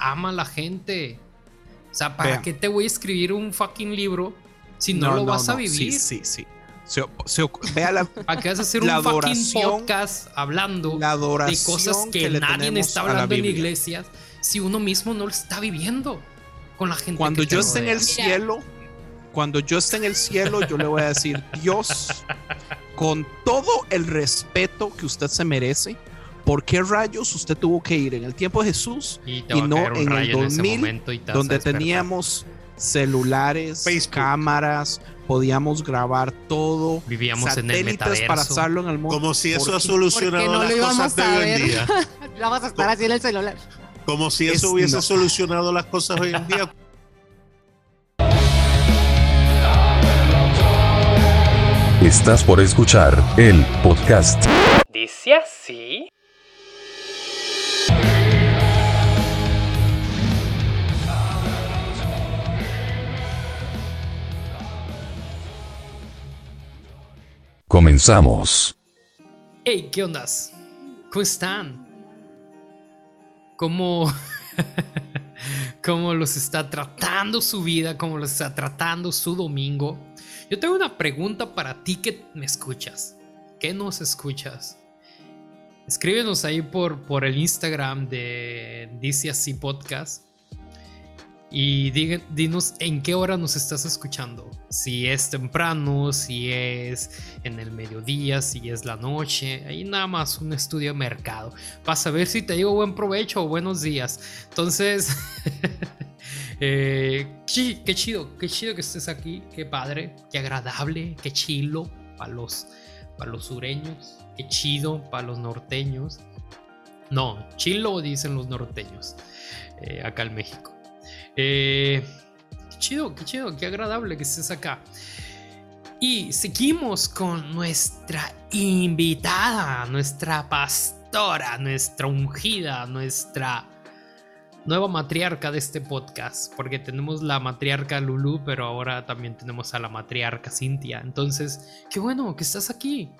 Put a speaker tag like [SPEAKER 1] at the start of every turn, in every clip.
[SPEAKER 1] ama a la gente. O sea, ¿para qué te voy a escribir un fucking libro si no, lo vas a vivir?
[SPEAKER 2] Sí, sí, sí. vea la,
[SPEAKER 1] ¿Para qué vas a hacer un fucking podcast hablando de cosas que, nadie está hablando en iglesias si uno mismo no lo está viviendo con la gente?
[SPEAKER 2] Cuando yo esté en el cielo, cuando yo esté en el cielo, yo le voy a decir, Dios, con todo el respeto que usted se merece, ¿por qué rayos usted tuvo que ir en el tiempo de Jesús y, no en el 2000, donde teníamos celulares, cámaras, podíamos grabar todo,
[SPEAKER 1] vivíamos en el metaverso
[SPEAKER 2] para hacerlo en el mundo?
[SPEAKER 3] Como si eso ha solucionado las cosas de hoy en día.
[SPEAKER 4] Vamos a estar así en el celular.
[SPEAKER 3] Como si eso hubiese solucionado las cosas hoy en día.
[SPEAKER 5] Estás por escuchar el podcast.
[SPEAKER 1] Dice así.
[SPEAKER 5] Comenzamos.
[SPEAKER 1] Hey, ¿qué ondas? ¿Cómo están? ¿Cómo, cómo los está tratando su vida? ¿Cómo los está tratando su domingo? Yo tengo una pregunta para ti que me escuchas. ¿Qué nos escuchas? Escríbenos ahí por, por el Instagram de Dice Así Podcast. Y dinos en qué hora nos estás escuchando. Si es temprano, si es en el mediodía, si es la noche. Ahí nada más un estudio de mercado. Para saber si te digo buen provecho o buenos días. Entonces, Eh, qué chido, qué chido que estés aquí, qué padre, qué agradable, qué chilo para los, para los sureños, qué chido para los norteños. No, chilo dicen los norteños, eh, acá en México. Eh, qué chido, qué chido, qué agradable que estés acá. Y seguimos con nuestra invitada, nuestra pastora, nuestra ungida, nuestra nueva matriarca de este podcast, porque tenemos la matriarca Lulu, pero ahora también tenemos a la matriarca Cintia. Entonces, qué bueno que estás aquí.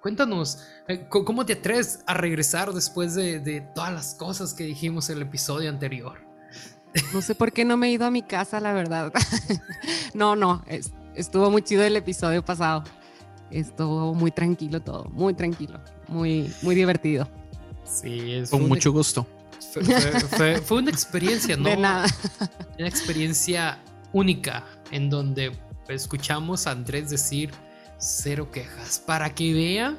[SPEAKER 1] Cuéntanos, eh, ¿cómo te atreves a regresar después de, todas las cosas que dijimos en el episodio anterior?
[SPEAKER 4] No sé por qué no me he ido a mi casa, la verdad. no, no, estuvo muy chido el episodio pasado. Estuvo muy tranquilo todo, muy tranquilo, muy, muy divertido.
[SPEAKER 1] Sí, es
[SPEAKER 2] con mucho gusto.
[SPEAKER 1] Fue, una experiencia, ¿no?
[SPEAKER 4] De nada.
[SPEAKER 1] Una experiencia única en donde escuchamos a Andrés decir cero quejas para que vea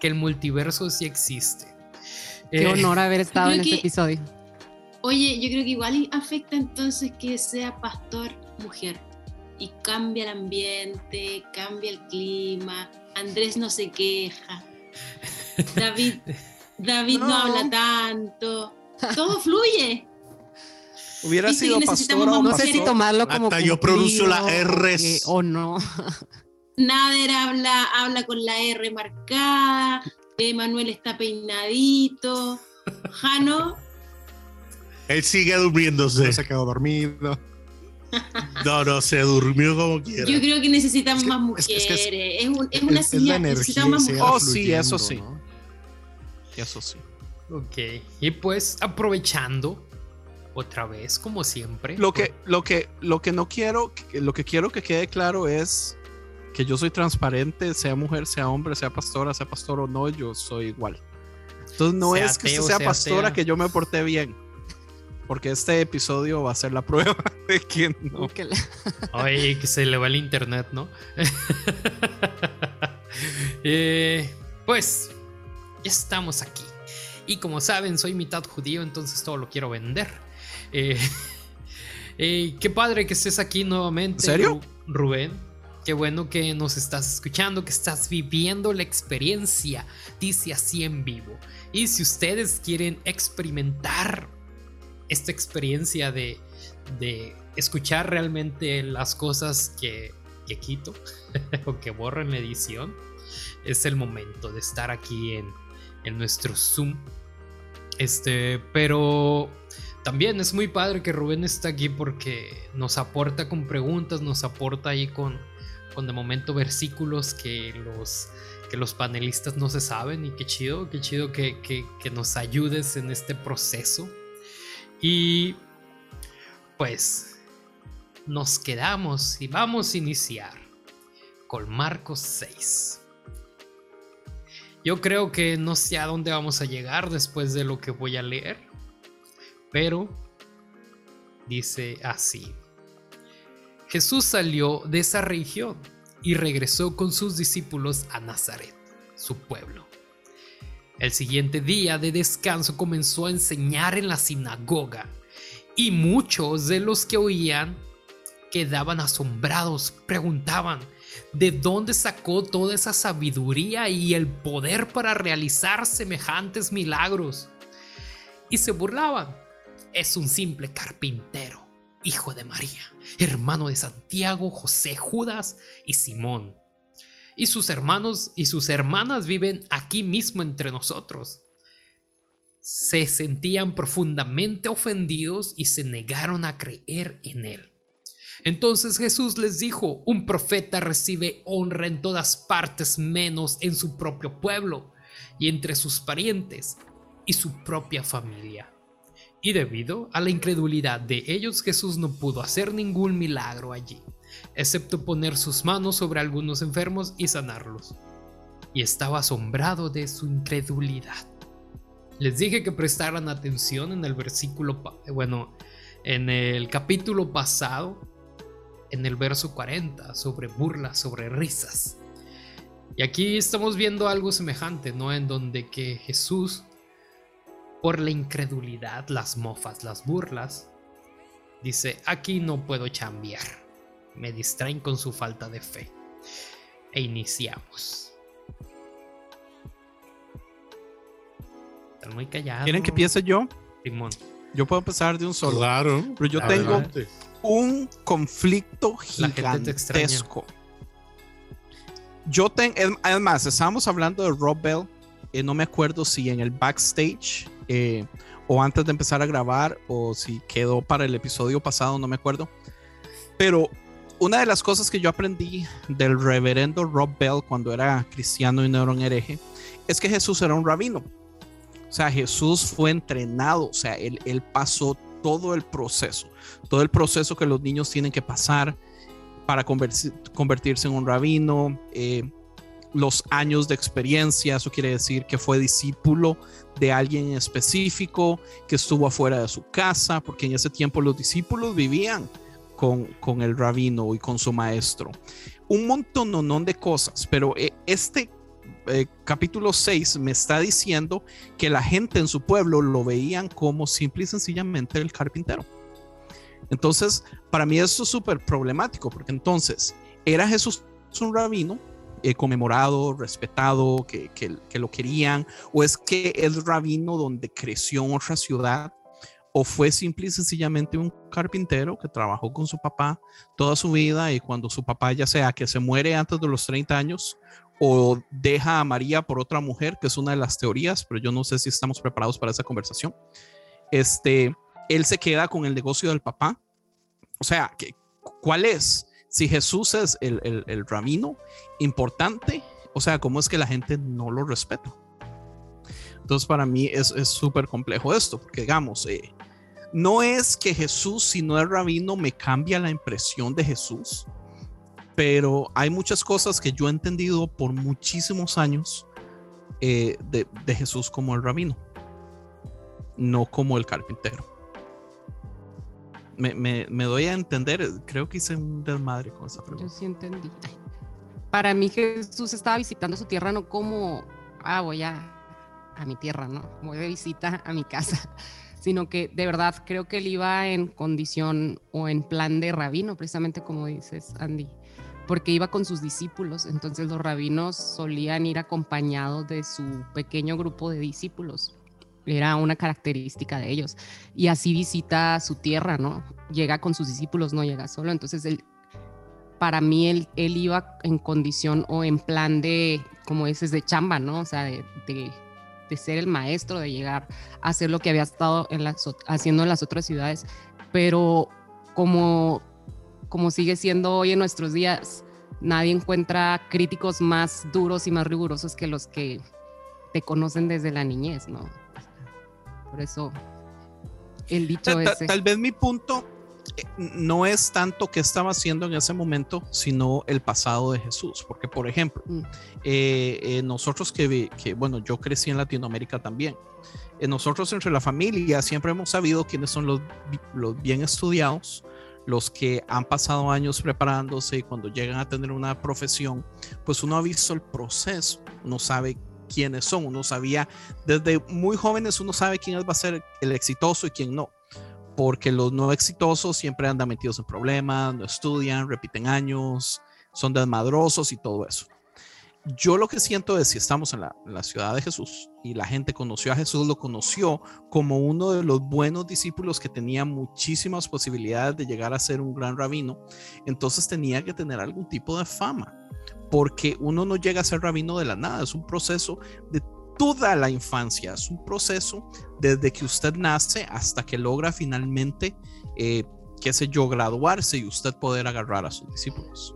[SPEAKER 1] que el multiverso sí existe.
[SPEAKER 4] Qué eh, honor haber estado en este episodio.
[SPEAKER 6] Oye, yo creo que igual afecta entonces que sea pastor mujer y cambia el ambiente, cambia el clima. Andrés no se queja. David David no, habla tanto. Todo fluye.
[SPEAKER 2] Hubiera sido pastor o
[SPEAKER 4] No sé si tomarlo como.
[SPEAKER 3] Hasta yo pronuncio la R.
[SPEAKER 4] O no.
[SPEAKER 6] Nader habla, habla con la R marcada. Manuel está peinadito. Jano.
[SPEAKER 3] Él sigue durmiéndose.
[SPEAKER 2] se quedó dormido.
[SPEAKER 3] No, no, se durmió como quiera.
[SPEAKER 6] Yo creo que necesitamos más mujeres. Es, una señal. Necesitamos más mujeres.
[SPEAKER 2] Oh, sí, eso sí. Eso sí.
[SPEAKER 1] Ok. Y pues aprovechando otra vez, como siempre.
[SPEAKER 2] Lo que, lo que, lo que no quiero, lo que quiero que quede claro es que yo soy transparente, sea mujer, sea hombre, sea pastora, sea pastor o no, yo soy igual. Entonces no es que sea, pastora que yo me porté bien. Porque este episodio va a ser la prueba de quién no.
[SPEAKER 1] Ay, que se le va el internet, ¿no? eh, pues ya estamos aquí. Y como saben, soy mitad judío, entonces todo lo quiero vender. Eh, eh, qué padre que estés aquí nuevamente.
[SPEAKER 2] ¿En serio?
[SPEAKER 1] Rubén. Qué bueno que nos estás escuchando, que estás viviendo la experiencia. Dice así en vivo. Y si ustedes quieren experimentar esta experiencia de, de escuchar realmente las cosas que, que quito o que borro en la edición, es el momento de estar aquí en en nuestro Zoom. Este, pero también es muy padre que Rubén está aquí porque nos aporta con preguntas, nos aporta ahí con, con de momento versículos que los, que los panelistas no se saben y qué chido, qué chido que, que, nos ayudes en este proceso. Y pues nos quedamos y vamos a iniciar con Marcos 6. Yo creo que no sé a dónde vamos a llegar después de lo que voy a leer, pero dice así. Jesús salió de esa región y regresó con sus discípulos a Nazaret, su pueblo. El siguiente día de descanso comenzó a enseñar en la sinagoga y muchos de los que oían quedaban asombrados, preguntaban, ¿de dónde sacó toda esa sabiduría y el poder para realizar semejantes milagros? Y se burlaban, es un simple carpintero, hijo de María, hermano de Santiago, José, Judas y Simón. Y sus hermanos y sus hermanas viven aquí mismo entre nosotros se sentían profundamente ofendidos y se negaron a creer en él. Entonces Jesús les dijo, un profeta recibe honra en todas partes menos en su propio pueblo y entre sus parientes y su propia familia. Y debido a la incredulidad de ellos Jesús no pudo hacer ningún milagro allí, excepto poner sus manos sobre algunos enfermos y sanarlos. Y estaba asombrado de su incredulidad. Les dije que prestaran atención en el versículo, bueno, en el capítulo pasado, en el verso 40, sobre burlas, sobre risas. Y aquí estamos viendo algo semejante, ¿no? En donde que Jesús, por la incredulidad, las mofas, las burlas, dice, aquí no puedo cambiar. Me distraen con su falta de fe. E iniciamos. muy callado.
[SPEAKER 2] ¿Quieren que empiece yo?
[SPEAKER 1] Simón.
[SPEAKER 2] Yo puedo empezar de un solo.
[SPEAKER 3] Claro.
[SPEAKER 2] Pero yo tengo un conflicto gigantesco. Yo tengo, además, estábamos hablando de Rob Bell. Eh, no me acuerdo si en el backstage eh, o antes de empezar a grabar o si quedó para el episodio pasado, no me acuerdo. Pero una de las cosas que yo aprendí del reverendo Rob Bell cuando era cristiano y no era un hereje es que Jesús era un rabino. O sea, Jesús fue entrenado, o sea, él, pasó todo el proceso, todo el proceso que los niños tienen que pasar para convertirse en un rabino, eh, los años de experiencia, eso quiere decir que fue discípulo de alguien específico, que estuvo afuera de su casa, porque en ese tiempo los discípulos vivían con, el rabino y con su maestro. Un montón de cosas, pero eh, este eh, capítulo 6 me está diciendo que la gente en su pueblo lo veían como simple y sencillamente el carpintero. Entonces, para mí eso es súper problemático, porque entonces, ¿era Jesús un rabino eh, conmemorado, respetado, que, que, lo querían? ¿O es que el rabino donde creció en otra ciudad? ¿O fue simple y sencillamente un carpintero que trabajó con su papá toda su vida y cuando su papá ya sea que se muere antes de los 30 años o deja a María por otra mujer, que es una de las teorías, pero yo no sé si estamos preparados para esa conversación. Este, él se queda con el negocio del papá. O sea, ¿cuál es? Si Jesús es el, el, ramino importante, o sea, ¿cómo es que la gente no lo respeta? Entonces, para mí es súper complejo esto, porque digamos, eh, no es que Jesús, si no es rabino, me cambia la impresión de Jesús pero hay muchas cosas que yo he entendido por muchísimos años eh, de, Jesús como el rabino, no como el carpintero. Me, doy a entender, creo que hice un desmadre con esa pregunta.
[SPEAKER 4] Yo sí entendí. Para mí Jesús estaba visitando su tierra no como, ah, voy a, a mi tierra, ¿no? Voy de visita a mi casa, sino que de verdad creo que él iba en condición o en plan de rabino, precisamente como dices, Andy porque iba con sus discípulos, entonces los rabinos solían ir acompañados de su pequeño grupo de discípulos. Era una característica de ellos. Y así visita su tierra, ¿no? Llega con sus discípulos, no llega solo. Entonces, él, para mí, él, él iba en condición o en plan de, como dices, de chamba, ¿no? O sea, de, de, ser el maestro, de llegar a hacer lo que había estado en las, haciendo en las otras ciudades. Pero como como sigue siendo hoy en nuestros días, nadie encuentra críticos más duros y más rigurosos que los que te conocen desde la niñez, ¿no? Por eso el dicho
[SPEAKER 2] Ta- ta-
[SPEAKER 4] ese.
[SPEAKER 2] tal vez mi punto no es tanto qué estaba haciendo en ese momento, sino el pasado de Jesús. Porque, por ejemplo,
[SPEAKER 4] Mm.
[SPEAKER 2] eh, eh, nosotros que, que, bueno, yo crecí en Latinoamérica también. Eh, nosotros entre la familia siempre hemos sabido quiénes son los, los bien estudiados, los que han pasado años preparándose y cuando llegan a tener una profesión, pues uno ha visto el proceso, uno sabe quiénes son, uno sabía desde muy jóvenes, uno sabe quién va a ser el exitoso y quién no porque los no exitosos siempre andan metidos en problemas, no estudian, repiten años, son desmadrosos y todo eso. Yo lo que siento es si estamos en la, en la ciudad de Jesús y la gente conoció a Jesús, lo conoció como uno de los buenos discípulos que tenía muchísimas posibilidades de llegar a ser un gran rabino, entonces tenía que tener algún tipo de fama, porque uno no llega a ser rabino de la nada, es un proceso de toda la infancia, es un proceso desde que usted nace hasta que logra finalmente, eh, qué sé yo, graduarse y usted poder agarrar a sus discípulos.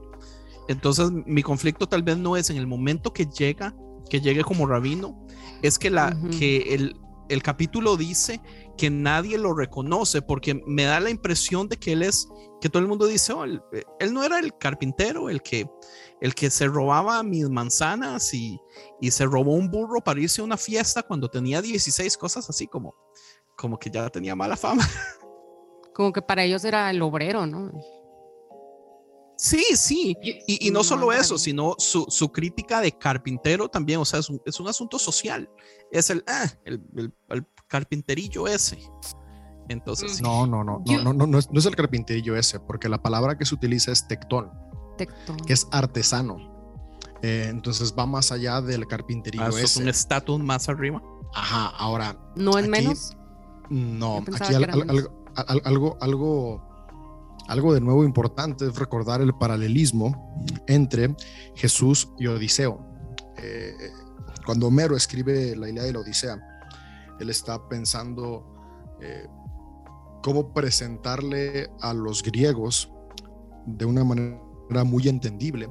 [SPEAKER 2] Entonces, mi conflicto tal vez no es en el momento que llega, que llegue como rabino, es que, la, que el, el capítulo dice que nadie lo reconoce, porque me da la impresión de que él es, que todo el mundo dice, oh, él, él no era el carpintero, el que, el que se robaba mis manzanas y, y se robó un burro para irse a una fiesta cuando tenía 16 cosas así como, como que ya tenía mala fama.
[SPEAKER 4] Como que para ellos era el obrero, ¿no?
[SPEAKER 2] Sí, sí. Y, y no solo eso, sino su, su crítica de carpintero también, o sea, es un, es un asunto social. Es el, ah, el, el- el carpinterillo ese. Entonces, sí.
[SPEAKER 7] No, no, no, no, no, no, no es, no es el carpinterillo ese, porque la palabra que se utiliza es tectón,
[SPEAKER 4] Tectón.
[SPEAKER 7] que es artesano. Eh, entonces va más allá del carpinterillo
[SPEAKER 2] Ah, eso es
[SPEAKER 7] ese.
[SPEAKER 2] un estatus más arriba.
[SPEAKER 7] Ajá, ahora,
[SPEAKER 4] No es menos.
[SPEAKER 7] no, aquí al- al- al- algo, algo, algo de nuevo importante es recordar el paralelismo entre Jesús y Odiseo. Eh, cuando Homero escribe la Ilíada y la Odisea, él está pensando eh, cómo presentarle a los griegos de una manera muy entendible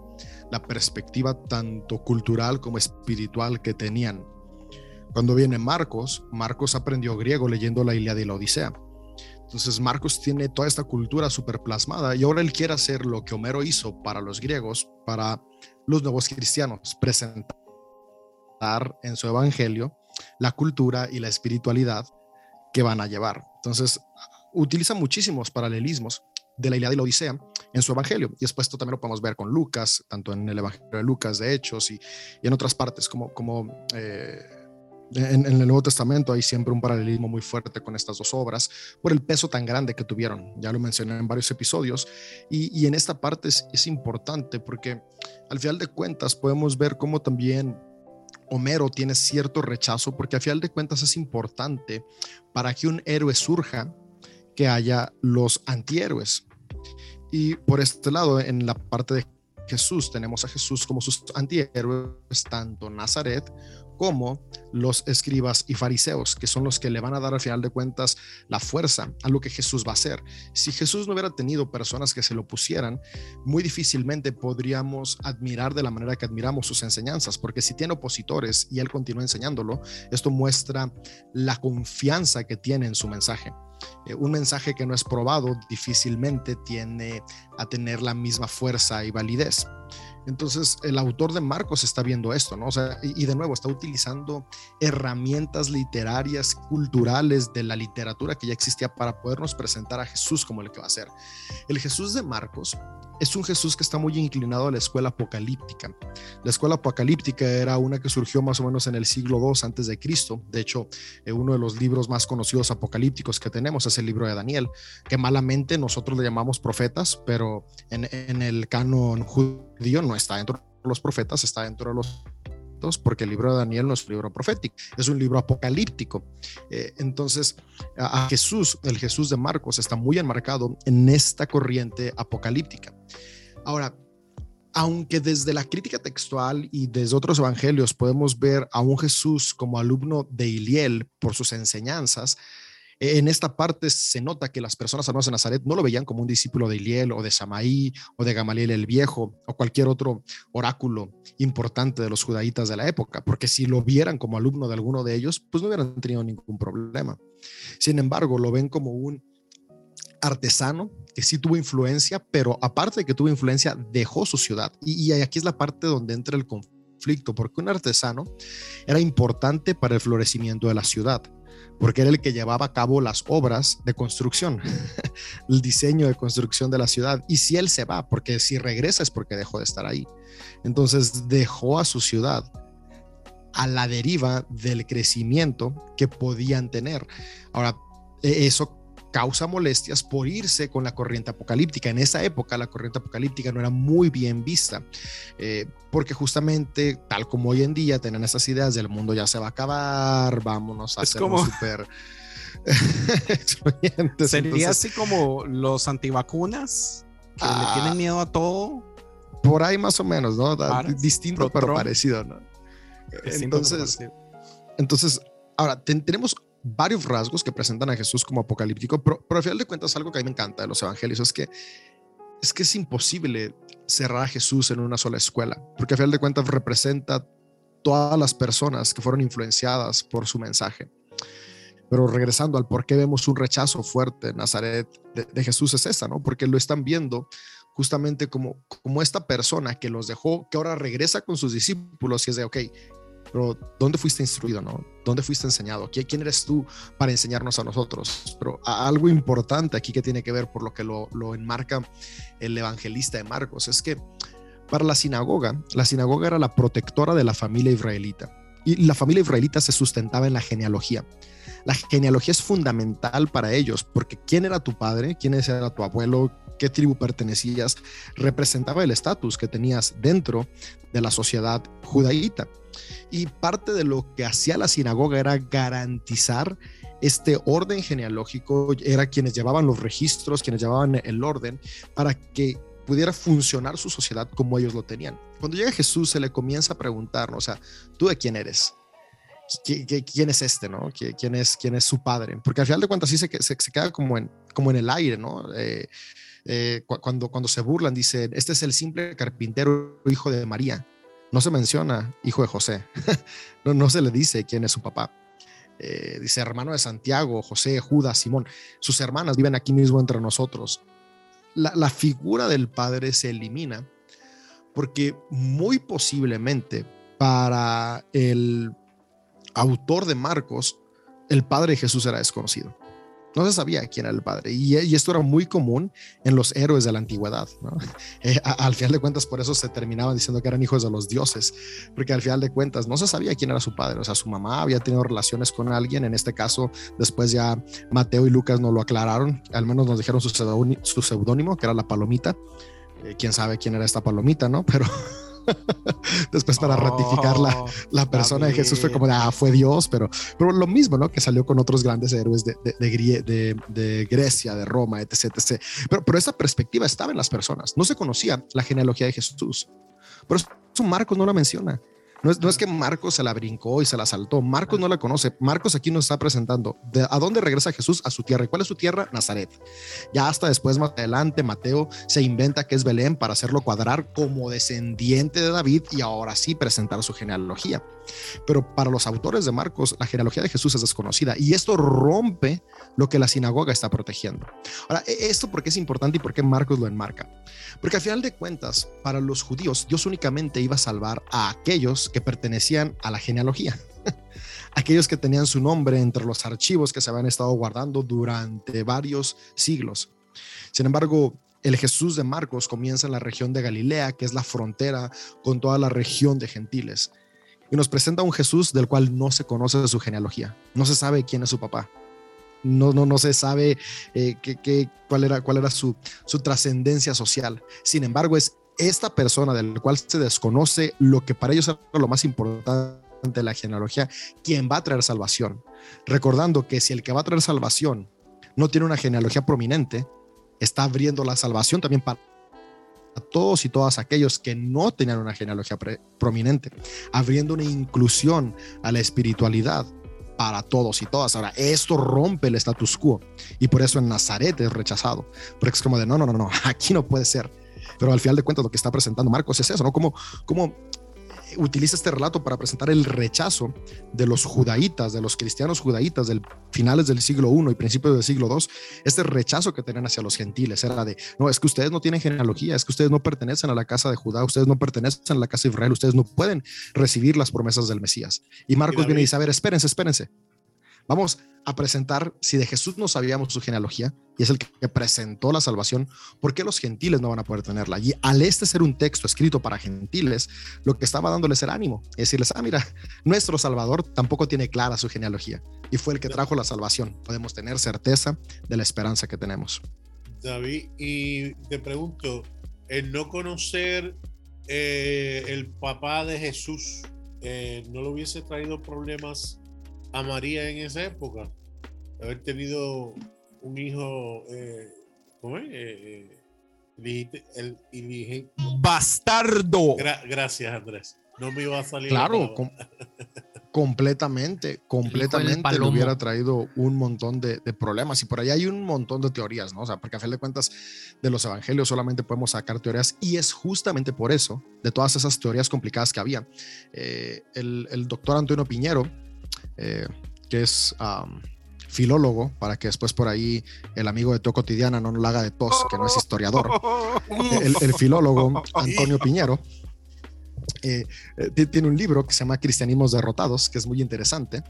[SPEAKER 7] la perspectiva tanto cultural como espiritual que tenían. Cuando viene Marcos, Marcos aprendió griego leyendo la Ilíada y la Odisea. Entonces Marcos tiene toda esta cultura super plasmada y ahora él quiere hacer lo que Homero hizo para los griegos, para los nuevos cristianos, presentar en su evangelio la cultura y la espiritualidad que van a llevar. Entonces utiliza muchísimos paralelismos de la Ilíada y la Odisea en su evangelio. Y después esto también lo podemos ver con Lucas, tanto en el evangelio de Lucas de Hechos y, y en otras partes, como, como eh, en, el Nuevo Testamento hay siempre un paralelismo muy fuerte con estas dos obras por el peso tan grande que tuvieron. Ya lo mencioné en varios episodios. Y, y en esta parte es, es importante porque al final de cuentas podemos ver cómo también Homero tiene cierto rechazo porque al final de cuentas es importante para que un héroe surja que haya los antihéroes. Y por este lado, en la parte de Jesús, tenemos a Jesús como sus antihéroes, tanto Nazaret como los escribas y fariseos, que son los que le van a dar al final de cuentas la fuerza a lo que Jesús va a hacer. Si Jesús no hubiera tenido personas que se lo pusieran, muy difícilmente podríamos admirar de la manera que admiramos sus enseñanzas, porque si tiene opositores y él continúa enseñándolo, esto muestra la confianza que tiene en su mensaje. Eh, un mensaje que no es probado difícilmente tiene a tener la misma fuerza y validez. Entonces, el autor de Marcos está viendo esto, ¿no? O sea, y, de nuevo está utilizando herramientas literarias, culturales de la literatura que ya existía para podernos presentar a Jesús como el que va a ser. El Jesús de Marcos es un Jesús que está muy inclinado a la escuela apocalíptica. La escuela apocalíptica era una que surgió más o menos en el siglo II antes de Cristo. De hecho, eh, uno de los libros más conocidos apocalípticos que tenemos es el libro de Daniel, que malamente nosotros le llamamos profetas, pero en, en el canon judío no está dentro de los profetas, está dentro de los porque el libro de Daniel no es un libro profético, es un libro apocalíptico. Eh, entonces, a, Jesús, el Jesús de Marcos, está muy enmarcado en esta corriente apocalíptica. Ahora, aunque desde la crítica textual y desde otros evangelios podemos ver a un Jesús como alumno de Iliel por sus enseñanzas, En esta parte se nota que las personas hermanos de Nazaret no lo veían como un discípulo de Iliel o de Samaí o de Gamaliel el Viejo o cualquier otro oráculo importante de los judaítas de la época, porque si lo vieran como alumno de alguno de ellos, pues no hubieran tenido ningún problema. Sin embargo, lo ven como un artesano que sí tuvo influencia, pero aparte de que tuvo influencia, dejó su ciudad. Y, y aquí es la parte donde entra el conflicto, porque un artesano era importante para el florecimiento de la ciudad porque era el que llevaba a cabo las obras de construcción, el diseño de construcción de la ciudad. Y si él se va, porque si regresa es porque dejó de estar ahí. Entonces dejó a su ciudad a la deriva del crecimiento que podían tener. Ahora, e-, eso causa molestias por irse con la corriente apocalíptica. En esa época la corriente apocalíptica no era muy bien vista, eh, porque justamente tal como hoy en día tenían esas ideas del mundo ya se va a acabar, vámonos a
[SPEAKER 2] Es
[SPEAKER 7] hacer
[SPEAKER 2] como-
[SPEAKER 7] súper excluyentes.
[SPEAKER 2] Sería
[SPEAKER 7] Entonces,
[SPEAKER 2] así como los antivacunas que
[SPEAKER 7] Ah.
[SPEAKER 2] le tienen miedo a todo.
[SPEAKER 7] por ahí más o menos, ¿no? Distinto
[SPEAKER 2] pro
[SPEAKER 7] pero parecido, ¿no? Entonces. Entonces, ahora ten- tenemos varios rasgos que presentan a Jesús como apocalíptico, pero, pero al final de cuentas algo que a mí me encanta de los evangelios es que es que es imposible cerrar a Jesús en una sola escuela, porque al final de cuentas representa todas las personas que fueron influenciadas por su mensaje. Pero regresando al por qué vemos un rechazo fuerte en Nazaret de, Jesús es esta, ¿no? Porque lo están viendo justamente como, como esta persona que los dejó, que ahora regresa con sus discípulos y es de, ok, pero ¿dónde fuiste instruido, no? ¿Dónde fuiste enseñado? ¿Qui- ¿Quién eres tú para enseñarnos a nosotros? Pero algo importante aquí que tiene que ver por lo que lo, lo enmarca el evangelista de Marcos es que para la sinagoga, la sinagoga era la protectora de la familia israelita y la familia israelita se sustentaba en la genealogía. La genealogía es fundamental para ellos porque quién era tu padre, quién era tu abuelo, qué tribu pertenecías, representaba el estatus que tenías dentro de la sociedad judaíta. Y parte de lo que hacía la sinagoga era garantizar este orden genealógico, era quienes llevaban los registros, quienes llevaban el orden para que pudiera funcionar su sociedad como ellos lo tenían. Cuando llega Jesús se le comienza a preguntar, ¿no? o sea, ¿tú de quién eres? ¿Qui- qui- ¿Quién es este, no? ¿Qui- ¿Quién es, quién es su padre? Porque al final de cuentas sí se, se, se queda como en, como en el aire, ¿no? Eh, eh, cu- cuando, cuando se burlan, dicen, este es el simple carpintero hijo de María. No se menciona hijo de José. no, no se le dice quién es su papá. Eh, dice hermano de Santiago, José, Judas, Simón. Sus hermanas viven aquí mismo entre nosotros. La, la figura del padre se elimina porque muy posiblemente para el autor de Marcos, el padre de Jesús era desconocido. No se sabía quién era el padre. Y, esto era muy común en los héroes de la antigüedad. ¿no? Eh, al final de cuentas, por eso se terminaban diciendo que eran hijos de los dioses, porque al final de cuentas no se sabía quién era su padre. O sea, su mamá había tenido relaciones con alguien. En este caso, después ya Mateo y Lucas nos lo aclararon. Al menos nos dijeron su seudónimo, que era la palomita. Eh, quién sabe quién era esta palomita, ¿no? Pero después para ratificar la,
[SPEAKER 2] Oh,
[SPEAKER 7] la persona de Jesús fue como ah, fue Dios, pero, pero lo mismo, ¿no? Que salió con otros grandes héroes de, de, de Grie- de- Grecia, de Roma, etc, etc. Pero, pero esta perspectiva estaba en las personas. No se conocía la genealogía de Jesús. Por eso Marcos no la menciona. No es, que Marcos se la brincó y se la saltó. Marcos no la conoce. Marcos aquí nos está presentando de a dónde regresa Jesús a su tierra. ¿Y cuál es su tierra? Nazaret. Ya hasta después, más adelante, Mateo se inventa que es Belén para hacerlo cuadrar como descendiente de David y ahora sí presentar su genealogía. Pero para los autores de Marcos, la genealogía de Jesús es desconocida y esto rompe lo que la sinagoga está protegiendo. Ahora, e- esto porque es importante y por qué Marcos lo enmarca. Porque al final de cuentas, para los judíos, Dios únicamente iba a salvar a aquellos que pertenecían a la genealogía. aquellos que tenían su nombre entre los archivos que se habían estado guardando durante varios siglos. Sin embargo, el Jesús de Marcos comienza en la región de Galilea, que es la frontera con toda la región de gentiles. Y nos presenta un Jesús del cual no se conoce su genealogía. No se sabe quién es su papá. No, no, no se sabe eh, cuál era, cuál era su, su trascendencia social. Sin embargo, es esta persona del cual se desconoce lo que para ellos era lo más importante de la genealogía, quien va a traer salvación. Recordando que si el que va a traer salvación no tiene una genealogía prominente, está abriendo la salvación también para a todos y todas aquellos que no tenían una genealogía prominente, abriendo una inclusión a la espiritualidad para todos y todas. Ahora, esto rompe el status quo y por eso en Nazaret es rechazado, porque es como de, no, no, no, no, aquí no puede ser. Pero al final de cuentas lo que está presentando Marcos es eso, ¿no? Como, como utiliza este relato para presentar el rechazo de los judaítas, de los cristianos judaítas del finales del siglo I y principios del siglo II, este rechazo que tenían hacia los gentiles era de, no, es que ustedes no tienen genealogía, es que ustedes no pertenecen a la casa de Judá, ustedes no pertenecen a la casa de Israel, ustedes no pueden recibir las promesas del Mesías. Y Marcos viene y dice, a ver, espérense, espérense, Vamos a presentar si de Jesús no sabíamos su genealogía y es el que presentó la salvación, ¿por qué los gentiles no van a poder tenerla? Y al este ser un texto escrito para gentiles, lo que estaba dándoles era ánimo, es decirles, ah, mira, nuestro Salvador tampoco tiene clara su genealogía y fue el que trajo la salvación. Podemos tener certeza de la esperanza que tenemos.
[SPEAKER 3] David, y te pregunto, el no conocer eh, el papá de Jesús, eh, ¿no le hubiese traído problemas a María en esa época. Haber tenido un hijo, eh, ¿cómo es? Eh, eh, el,
[SPEAKER 2] Bastardo.
[SPEAKER 3] gracias, Andrés. No me iba a salir.
[SPEAKER 7] Claro, completamente, completamente le hubiera traído un montón de, problemas. Y por ahí hay un montón de teorías, ¿no? O sea, porque a fin de cuentas, de los evangelios solamente podemos sacar teorías. Y es justamente por eso, de todas esas teorías complicadas que había, el, el doctor Antonio Piñero, eh, que es filólogo, para que después por ahí el amigo de Tu Cotidiana no lo haga de tos, que no es historiador. El, filólogo Antonio Piñero eh, eh, tiene un libro que se llama Cristianismos Derrotados, que es muy interesante.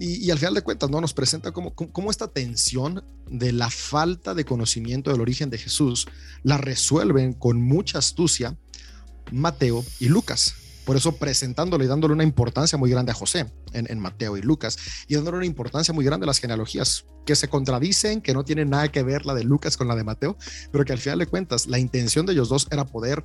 [SPEAKER 7] Y, al final de cuentas, ¿no? Nos presenta cómo, cómo, esta tensión de la falta de conocimiento del origen de Jesús la resuelven con mucha astucia Mateo y Lucas. Por eso presentándole y dándole una importancia muy grande a José en, Mateo y Lucas y dándole una importancia muy grande a las genealogías que se contradicen, que no tienen nada que ver la de Lucas con la de Mateo, pero que al final de cuentas la intención de ellos dos era poder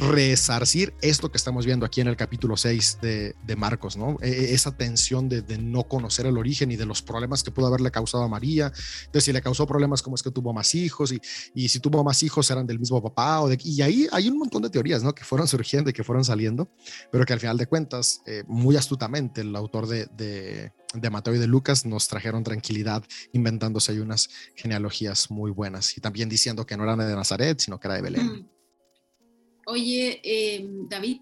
[SPEAKER 7] resarcir esto que estamos viendo aquí en el capítulo 6 de, Marcos, ¿no? E, e, esa tensión de, no conocer el origen y de los problemas que pudo haberle causado a María, de si le causó problemas como es que tuvo más hijos y, si tuvo más hijos eran del mismo papá, o de, y ahí hay un montón de teorías, ¿no? Que fueron surgiendo y que fueron saliendo, pero que al final de cuentas, eh, muy astutamente, el autor de, de, de Mateo y de Lucas nos trajeron tranquilidad inventándose ahí unas genealogías muy buenas y también diciendo que no eran de Nazaret, sino que era de Belén.
[SPEAKER 6] Oye, eh, David,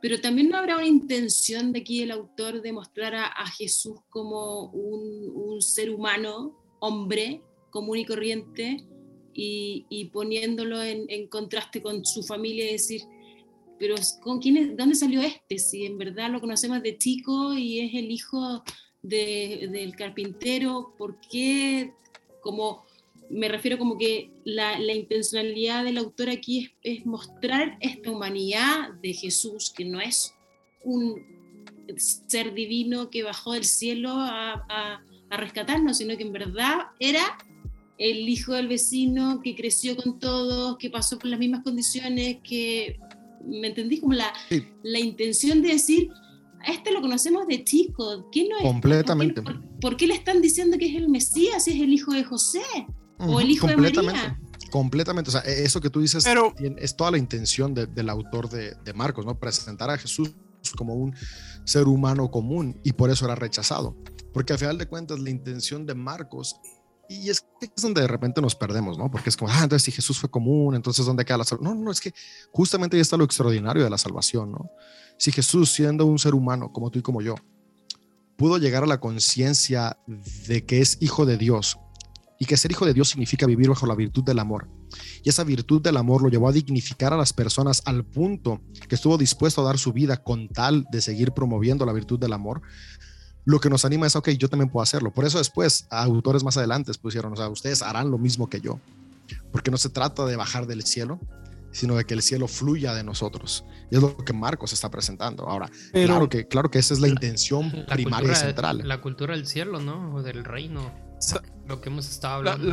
[SPEAKER 6] pero también no habrá una intención de aquí el autor de mostrar a, Jesús como un, ser humano, hombre, común y corriente, y, poniéndolo en, contraste con su familia y decir, pero ¿con quién es, ¿dónde salió este? Si en verdad lo conocemos de chico y es el hijo del carpintero, ¿por qué como me refiero como que la, intencionalidad del autor aquí es, mostrar esta humanidad de Jesús, que no es un ser divino que bajó del cielo a, rescatarnos, sino que en verdad era el hijo del vecino que creció con todos, que pasó por las mismas condiciones, que, ¿me entendí? Como la, la intención de decir, a este lo conocemos de chico, ¿qué no es?
[SPEAKER 7] Completamente.
[SPEAKER 6] ¿Por qué, le están diciendo que es el Mesías, es el hijo de José? O el hijo de María.
[SPEAKER 7] Completamente, o sea, e-, eso que tú dices Pero, es toda la intención del autor de, Marcos, ¿no? Presentar a Jesús como un ser humano común y por eso era rechazado. Porque al final de cuentas la intención de Marcos, y es que es donde de repente nos perdemos, ¿no? Porque es como, ah, entonces si Jesús fue común, entonces ¿dónde queda la salvación? No, no, es que justamente ahí está lo extraordinario de la salvación, ¿no? Si Jesús, siendo un ser humano como tú y como yo, pudo llegar a la conciencia de que es hijo de Dios y que ser hijo de Dios significa vivir bajo la virtud del amor. Y esa virtud del amor lo llevó a dignificar a las personas al punto que estuvo dispuesto a dar su vida con tal de seguir promoviendo la virtud del amor. Lo que nos anima es, ok, yo también puedo hacerlo. Por eso después, autores más adelante pusieron, o sea, ustedes harán lo mismo que yo. Porque no se trata de bajar del cielo, sino de que el cielo fluya de nosotros. Y es lo que Marcos está presentando. Ahora, claro, que, claro que esa es la intención primaria y central.
[SPEAKER 1] La cultura del cielo, ¿no? O del reino lo que hemos estado hablando.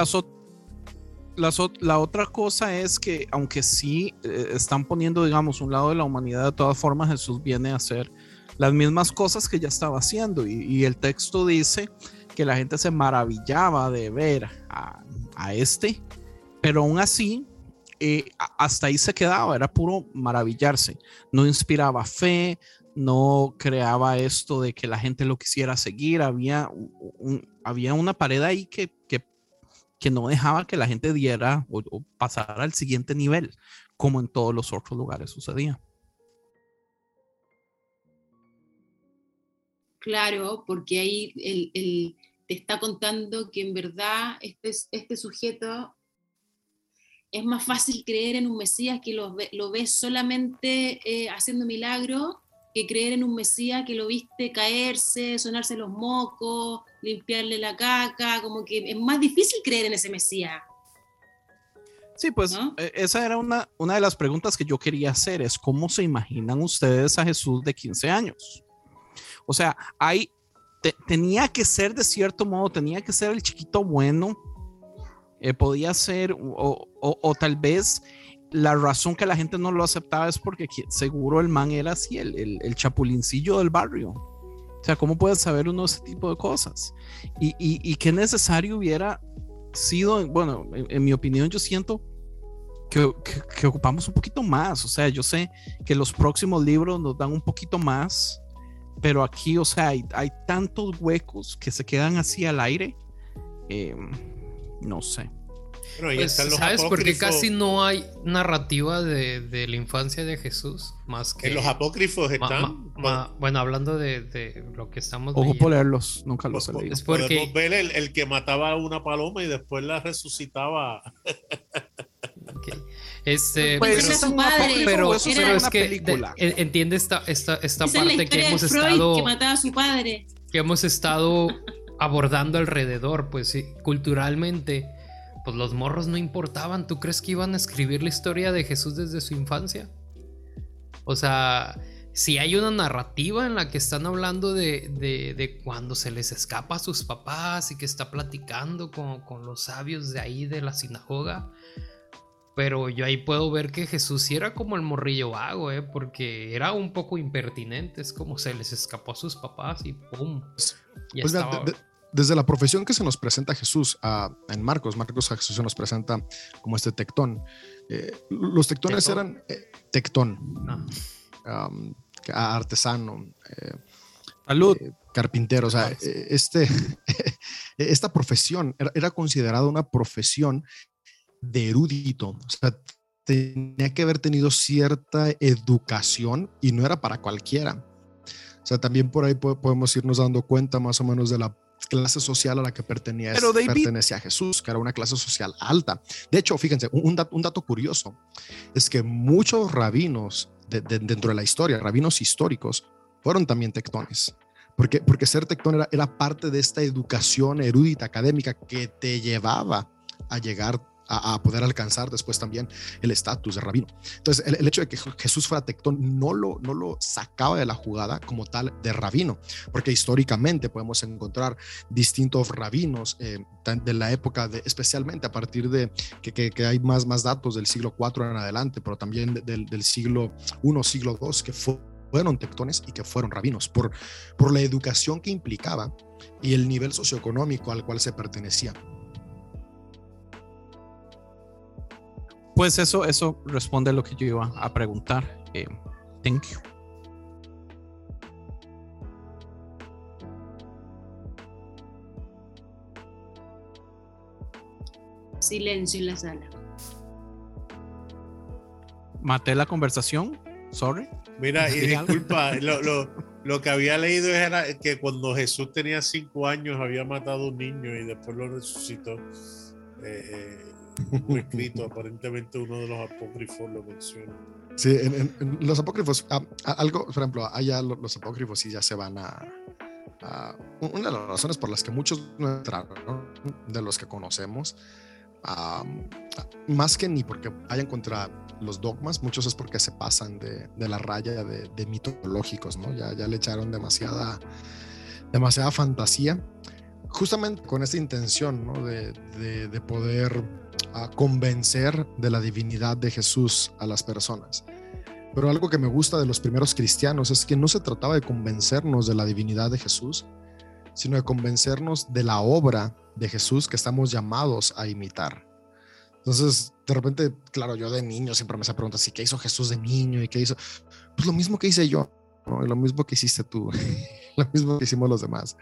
[SPEAKER 2] La, la, otra cosa es que, aunque sí eh, están poniendo, digamos, un lado de la humanidad, de todas formas, Jesús viene a hacer las mismas cosas que ya estaba haciendo. Y, el texto dice que la gente se maravillaba de ver a, este, pero aún así, eh, hasta ahí se quedaba, era puro maravillarse. No inspiraba fe, no creaba esto de que la gente lo quisiera seguir. Había, un- había una pared ahí que, que, que no dejaba que la gente diera o, o pasara al siguiente nivel, como en todos los otros lugares sucedía.
[SPEAKER 6] Claro, porque ahí el, el- te está contando que en verdad este, este sujeto es más fácil creer en un Mesías que lo, lo ves solamente eh, haciendo milagros que creer en un Mesías que lo viste caerse, sonarse los mocos, limpiarle la caca, como que es más difícil creer en ese Mesías.
[SPEAKER 2] Sí, pues
[SPEAKER 6] ¿No?
[SPEAKER 2] eh, esa era una, una de las preguntas que yo quería hacer, es cómo se imaginan ustedes a Jesús de 15 años. O sea, hay, te- tenía que ser de cierto modo, tenía que ser el chiquito bueno, eh, podía ser, o, o- o tal vez la razón que la gente no lo aceptaba es porque seguro el man era así, el, el, el chapulincillo del barrio. O sea, ¿cómo puede saber uno ese tipo de cosas? Y, y, qué necesario hubiera sido, bueno, en, mi opinión yo siento que, que- ocupamos un poquito más, o sea, yo sé que los próximos libros nos dan un poquito más, pero aquí, o sea, hay, hay tantos huecos que se quedan así al aire, eh, no sé.
[SPEAKER 3] Bueno,
[SPEAKER 1] Pues,
[SPEAKER 3] están los
[SPEAKER 1] ¿Sabes? Porque casi no hay narrativa de, de la infancia de Jesús, más que...
[SPEAKER 3] En los apócrifos están.
[SPEAKER 1] ma- ma- bueno, hablando de, de lo que estamos
[SPEAKER 2] Ocupo
[SPEAKER 1] leyendo.
[SPEAKER 2] leerlos, nunca los he
[SPEAKER 3] po- po-
[SPEAKER 2] leído.
[SPEAKER 1] Es porque-
[SPEAKER 3] Podemos ver el, el que mataba a una paloma y después la resucitaba.
[SPEAKER 1] Ok. Este,
[SPEAKER 6] Pues
[SPEAKER 1] pero,
[SPEAKER 6] ese es su
[SPEAKER 2] apócrifo
[SPEAKER 1] pero,
[SPEAKER 2] o eso
[SPEAKER 6] era
[SPEAKER 2] será
[SPEAKER 1] pero es que de- entiende esta, esta, esta
[SPEAKER 6] Esa es la
[SPEAKER 1] parte que hemos
[SPEAKER 6] Freud
[SPEAKER 1] estado
[SPEAKER 6] que mataba a su padre.
[SPEAKER 1] que hemos estado abordando alrededor, pues sí, culturalmente, pues los morros no importaban. ¿Tú crees que iban a escribir la historia de Jesús desde su infancia? O sea, si hay una narrativa en la que están hablando de, de- de cuando se les escapa a sus papás y que está platicando con, con los sabios de ahí de la sinagoga. Pero yo ahí puedo ver que Jesús sí era como el morrillo vago, ¿eh? porque era un poco impertinente. Es como se les escapó a sus papás y ¡pum! Ya
[SPEAKER 7] Pues
[SPEAKER 1] estaba-
[SPEAKER 7] de- desde la profesión que se nos presenta Jesús ah, en Marcos, Marcos a Jesús se nos presenta como este tectón. Eh, los tectones
[SPEAKER 1] ¿Tectón?
[SPEAKER 7] eran eh, tectón,
[SPEAKER 1] Ah,
[SPEAKER 7] am, artesano, eh,
[SPEAKER 2] Salud.
[SPEAKER 7] eh, carpintero. O sea, eh, este, esta profesión era, era considerada una profesión de erudito. O sea, tenía que haber tenido cierta educación y no era para cualquiera. O sea, también por ahí po- podemos irnos dando cuenta más o menos de la clase social a la que pertenecía,
[SPEAKER 2] Pero, David-
[SPEAKER 7] pertenecía Jesús, que era una clase social alta. De hecho, fíjense, un, un dat- un dato curioso es que muchos rabinos de- de- dentro de la historia, rabinos históricos, fueron también tectones. Porque, porque ser tectón era, era parte de esta educación erudita académica que te llevaba a llegar a, poder alcanzar después también el estatus de rabino. Entonces, el, hecho de que Jesús fuera tectón no lo, no lo sacaba de la jugada como tal de rabino, porque históricamente podemos encontrar distintos rabinos eh, de la época, especialmente a partir de que, que- hay más, más datos del siglo IV en adelante, pero también de- del, siglo I, siglo II, que fu- fueron tectones y que fueron rabinos, por, por la educación que implicaba y el nivel socioeconómico al cual se pertenecía.
[SPEAKER 2] Pues eso, eso responde a lo que yo iba a preguntar. Eh, thank you.
[SPEAKER 6] Silencio en la sala.
[SPEAKER 2] Maté la conversación. Sorry.
[SPEAKER 3] Mira, y disculpa, lo, lo- lo que había leído era que cuando Jesús tenía cinco años había matado a un niño y después lo resucitó. Eh, fue escrito, aparentemente uno de los apócrifos lo menciona.
[SPEAKER 7] Sí, en, en- en los apócrifos, ah, ah, algo, por ejemplo, allá lo- los apócrifos sí ya se van a, a- Una de las razones por las que muchos no entraron, ¿no? de los que conocemos, más que ni porque vayan contra los dogmas, muchos es porque se pasan de, de la raya de, de mitológicos, ¿no? Ya, ya le echaron demasiada, demasiada fantasía, justamente con esta intención, ¿no? De- de poder a convencer de la divinidad de Jesús a las personas. Pero algo que me gusta de los primeros cristianos es que no se trataba de convencernos de la divinidad de Jesús, sino de convencernos de la obra de Jesús que estamos llamados a imitar. Entonces, de repente, claro, yo de niño siempre me hacía preguntas, ¿y qué hizo Jesús de niño? ¿Y qué hizo? Pues lo mismo que hice yo. ¿no? Y lo mismo que hiciste tú, lo mismo que hicimos los demás.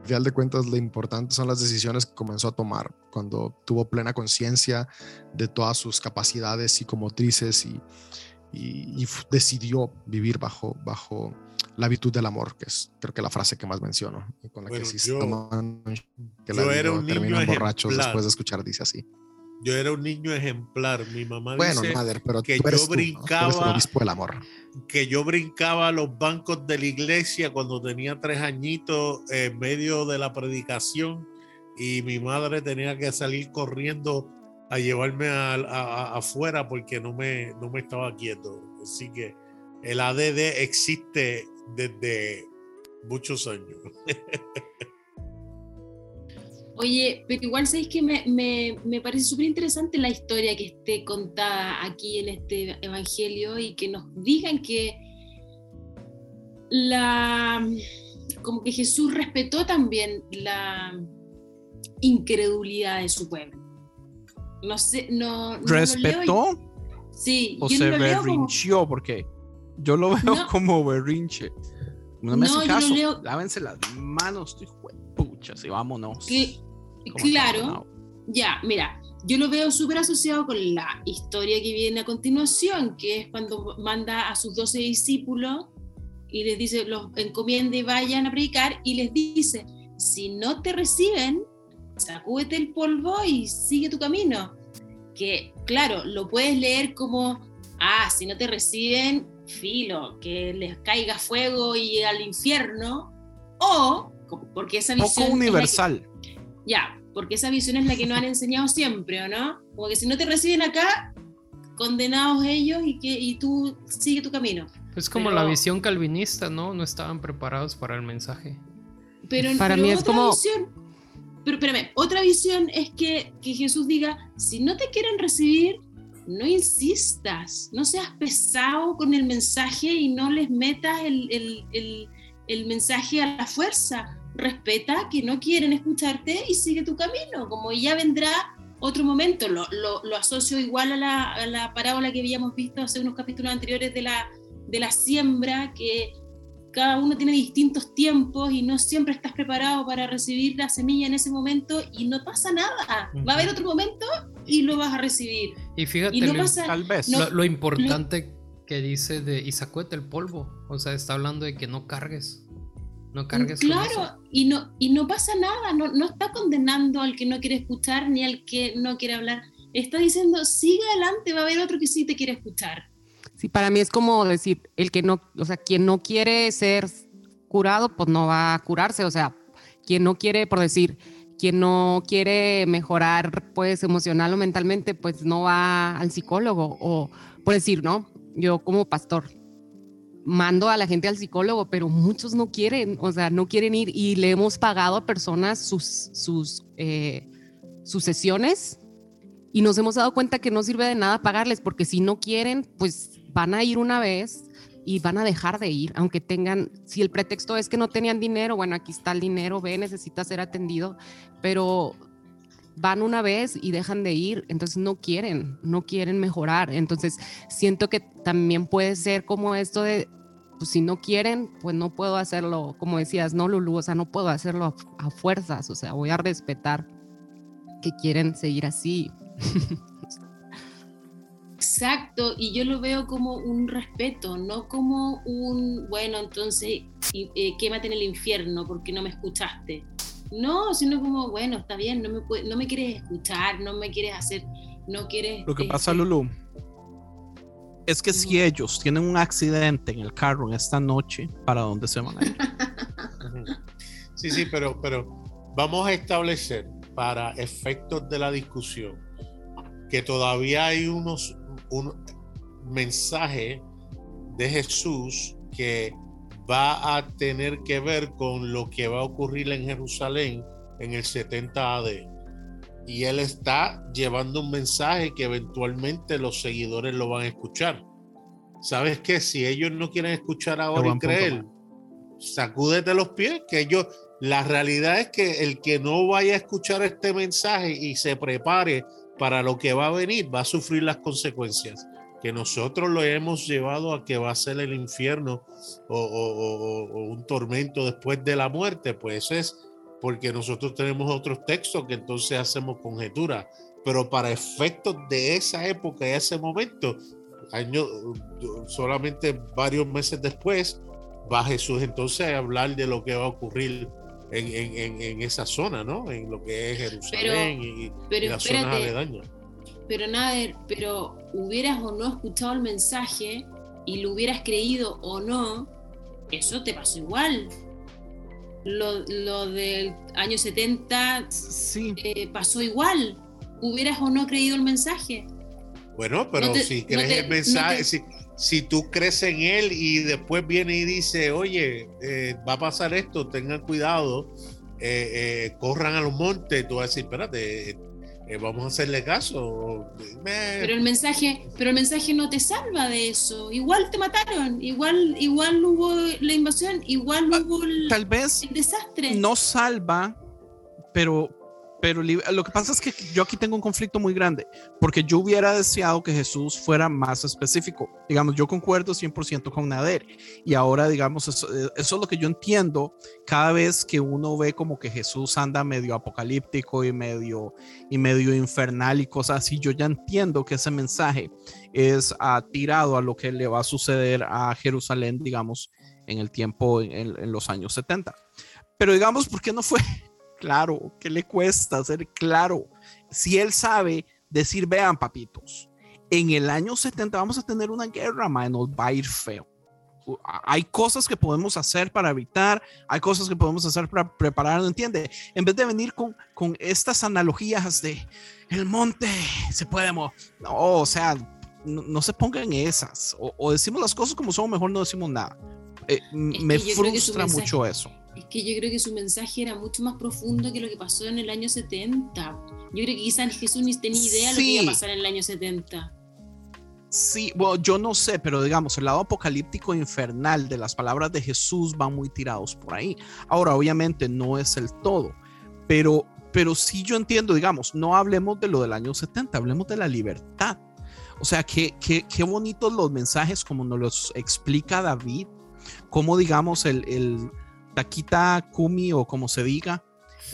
[SPEAKER 7] Al final de cuentas, lo importante son las decisiones que comenzó a tomar cuando tuvo plena conciencia de todas sus capacidades psicomotrices y, y, y decidió vivir bajo, bajo la virtud del amor, que es creo que la frase que más menciono, y con la
[SPEAKER 3] Bueno,
[SPEAKER 7] que sí
[SPEAKER 3] yo-
[SPEAKER 7] toman que
[SPEAKER 3] yo
[SPEAKER 7] la
[SPEAKER 3] era un niño
[SPEAKER 7] terminan borrachos después de escuchar, dice así.
[SPEAKER 3] Yo era un niño ejemplar. Mi mamá
[SPEAKER 7] Bueno,
[SPEAKER 3] dice
[SPEAKER 7] madre, pero
[SPEAKER 3] que yo
[SPEAKER 7] tú, ¿no? Tú eres el
[SPEAKER 3] brincaba-
[SPEAKER 7] amor.
[SPEAKER 3] que yo brincaba a los bancos de la iglesia cuando tenía tres añitos en medio de la predicación y mi madre tenía que salir corriendo a llevarme a- a- a- afuera porque no me, no me estaba quieto. Así que el ADD existe desde muchos años.
[SPEAKER 6] Oye, pero igual sabéis que me, me- me parece súper interesante la historia que esté contada aquí en este evangelio y que nos digan que la como que Jesús respetó también la incredulidad de su pueblo. No sé, no, no lo leo-
[SPEAKER 2] ¿Respetó
[SPEAKER 6] sí,
[SPEAKER 2] o
[SPEAKER 6] yo
[SPEAKER 2] se
[SPEAKER 6] no lo como-
[SPEAKER 2] berrincheó? Porque yo lo veo
[SPEAKER 6] No.
[SPEAKER 2] como berrinche. No me
[SPEAKER 6] No,
[SPEAKER 2] hace caso.
[SPEAKER 6] leo-
[SPEAKER 2] Lávense las manos, estoy puchas y vámonos.
[SPEAKER 6] que- claro. Ya, mira, yo lo veo súper asociado con la historia que viene a continuación, que es cuando manda a sus doce discípulos y les dice, los encomiende y vayan a predicar, y les dice, si no te reciben, sacúdete el polvo y sigue tu camino. Que, claro, lo puedes leer como, ah, si no te reciben, filo, que les caiga fuego y al infierno, o, porque esa visión...
[SPEAKER 2] Poco
[SPEAKER 6] es la que-
[SPEAKER 2] universal.
[SPEAKER 6] ya, porque esa visión es la que nos han enseñado siempre, ¿o no? Como que si no te reciben acá, condenados ellos y, que, y tú sigue tu camino.
[SPEAKER 1] Es como
[SPEAKER 6] Pero-
[SPEAKER 1] la visión calvinista, ¿no? No estaban preparados para el mensaje.
[SPEAKER 6] Pero,
[SPEAKER 4] Para
[SPEAKER 6] pero
[SPEAKER 4] mí es
[SPEAKER 6] otra
[SPEAKER 4] como-
[SPEAKER 6] visión, pero espérame, otra visión es que, que Jesús diga, si no te quieren recibir, no insistas, no seas pesado con el mensaje y no les metas el, el- el- el mensaje a la fuerza. Respeta que no quieren escucharte y sigue tu camino, como ya vendrá otro momento. Lo, lo- lo asocio igual a la, a la parábola que habíamos visto hace unos capítulos anteriores de la, de la siembra, que cada uno tiene distintos tiempos y no siempre estás preparado para recibir la semilla en ese momento y no pasa nada. Va a haber otro momento y lo vas a recibir.
[SPEAKER 1] Y fíjate,
[SPEAKER 6] Y no
[SPEAKER 1] lo,
[SPEAKER 6] pasa,
[SPEAKER 2] Tal vez.
[SPEAKER 6] no-
[SPEAKER 1] lo- lo importante que dice de y sacúdete el polvo. O sea, está hablando de que no cargues. No cargues.
[SPEAKER 6] Claro, y no, y no pasa nada, no, no está condenando al que no quiere escuchar ni al que no quiere hablar. Está diciendo, sigue adelante, va a haber otro que sí te quiere escuchar.
[SPEAKER 4] Sí, para mí es como decir, el que no, o sea, quien no quiere ser curado, pues no va a curarse. O sea, quien no quiere, por decir, quien no quiere mejorar, pues emocional o mentalmente, pues no va al psicólogo. O, por decir, ¿no? Yo como pastor mando a la gente al psicólogo, pero muchos no quieren, o sea, no quieren ir y le hemos pagado a personas sus, sus, eh, sus sesiones y nos hemos dado cuenta que no sirve de nada pagarles porque si no quieren, pues van a ir una vez y van a dejar de ir, aunque tengan, si el pretexto es que no tenían dinero, bueno, aquí está el dinero, ve, necesita ser atendido, pero van una vez y dejan de ir, entonces no quieren, no quieren mejorar. Entonces siento que también puede ser como esto de, pues si no quieren, pues no puedo hacerlo, como decías, no, Lulu, o sea, no puedo hacerlo a, a fuerzas, o sea, voy a respetar que quieren seguir así.
[SPEAKER 6] Exacto, y yo lo veo como un respeto, no como un, bueno, entonces eh, quémate en el infierno porque no me escuchaste. No, sino como, bueno, está bien, no me, pue- no me quieres escuchar, no me quieres hacer, no quieres...
[SPEAKER 2] Lo que
[SPEAKER 6] este,
[SPEAKER 2] pasa, Lulu, es que si ellos tienen un accidente en el carro en esta noche, ¿para dónde se van a ir?
[SPEAKER 3] Sí, sí, pero, pero vamos a establecer para efectos de la discusión que todavía hay unos un mensaje de Jesús que va a tener que ver con lo que va a ocurrir en Jerusalén en el 70 AD. Y él está llevando un mensaje que eventualmente los seguidores lo van a escuchar. ¿Sabes qué? Si ellos no quieren escuchar ahora y creer, sacúdete los pies, que ellos, la realidad es que el que no vaya a escuchar este mensaje y se prepare para lo que va a venir, va a sufrir las consecuencias. que nosotros lo hemos llevado a que va a ser el infierno o, un tormento después de la muerte, pues es porque nosotros tenemos otros textos que entonces hacemos conjetura, pero para efectos de esa época y ese momento, año, solamente varios meses después, va Jesús entonces a hablar de lo que va a ocurrir en, en- en- en esa zona, ¿no? En lo que es Jerusalén y, y
[SPEAKER 6] Pero
[SPEAKER 3] las zonas aledañas.
[SPEAKER 6] pero nada, pero hubieras o no escuchado el mensaje y lo hubieras creído o no, eso te pasó igual. Lo, lo del año 70
[SPEAKER 2] Sí.
[SPEAKER 6] eh, pasó igual. Hubieras o no creído el mensaje.
[SPEAKER 3] Bueno, pero
[SPEAKER 6] te-
[SPEAKER 3] si
[SPEAKER 6] no
[SPEAKER 3] crees
[SPEAKER 6] te-
[SPEAKER 3] el mensaje,
[SPEAKER 6] no te-
[SPEAKER 3] si, si tú crees en él y después viene y dice, oye, eh, va a pasar esto, tengan cuidado, eh, eh, corran a los montes, tú vas a decir, espérate, vamos a hacerle caso.
[SPEAKER 6] Pero el mensaje, pero el mensaje no te salva de eso. Igual te mataron, igual, igual hubo la invasión, igual hubo el,
[SPEAKER 2] Tal vez
[SPEAKER 6] el desastre.
[SPEAKER 2] no salva, pero, pero lo que pasa es que yo aquí tengo un conflicto muy grande, porque yo hubiera deseado que Jesús fuera más específico. Digamos, yo concuerdo 100% con Nader, y ahora, digamos, eso, eh, eso es lo que yo entiendo cada vez que uno ve como que Jesús anda medio apocalíptico y medio, y medio infernal y cosas así, yo ya entiendo que ese mensaje es ah, tirado a lo que le va a suceder a Jerusalén, digamos, en el tiempo, en, en los años 70. Pero digamos, ¿por qué no fue claro? ¿Qué le cuesta ser claro? Si él sabe decir, vean, papitos, en el año 70 vamos a tener una guerra, man, nos va a ir feo. Hay cosas que podemos hacer para evitar, hay cosas que podemos hacer para preparar, ¿no entiende? En vez de venir con, con estas analogías de el monte se puede mover, no, o sea, no, no se pongan esas, o, o decimos las cosas como son, mejor no decimos nada. Eh, me frustra mucho eso.
[SPEAKER 6] Es que yo creo que su mensaje era mucho más profundo que lo que pasó en el año 70. Yo creo que quizás Jesús ni tenía idea de lo que iba a pasar en el año 70.
[SPEAKER 2] Sí, bueno, yo no sé, pero digamos, el lado apocalíptico infernal de las palabras de Jesús van muy tirados por ahí. Ahora, obviamente, no es el todo, pero, pero sí yo entiendo, digamos, no hablemos de lo del año 70, hablemos de la libertad. O sea, qué, qué, qué bonitos los mensajes como nos los explica David, como digamos el, el Taquita Kumi o como se diga,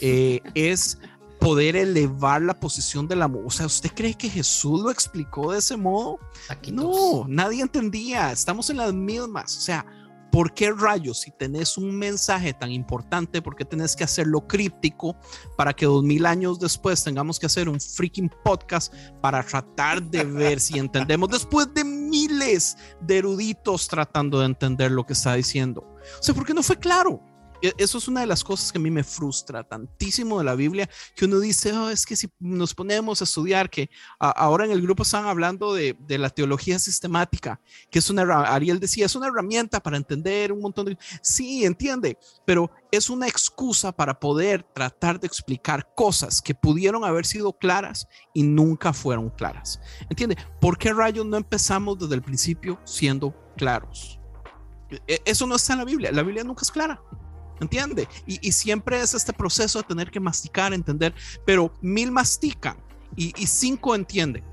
[SPEAKER 2] eh, es poder elevar la posición de la mujer. O sea, ¿usted cree que Jesús lo explicó de ese modo?
[SPEAKER 1] Taquitos.
[SPEAKER 2] No, nadie entendía. Estamos en las mismas. O sea, ¿por qué rayos si tenés un mensaje tan importante, por qué tenés que hacerlo críptico para que dos mil años después tengamos que hacer un freaking podcast para tratar de ver si entendemos después de miles de eruditos tratando de entender lo que está diciendo? O sea, ¿por qué no fue claro? E- Eso es una de las cosas que a mí me frustra tantísimo de la Biblia, que uno dice, "Oh, es que si nos ponemos a estudiar, que ahora en el grupo están hablando de, de la teología sistemática, que es una, Ariel decía, es una herramienta para entender un montón de... Sí, entiende, pero es una excusa para poder tratar de explicar cosas que pudieron haber sido claras y nunca fueron claras. ¿Entiende? ¿Por qué rayos no empezamos desde el principio siendo claros? E- Eso no está en la Biblia, la Biblia nunca es clara. ¿Entiende? Y, y siempre es este proceso de tener que masticar, entender, pero mil mastican y, y cinco entienden.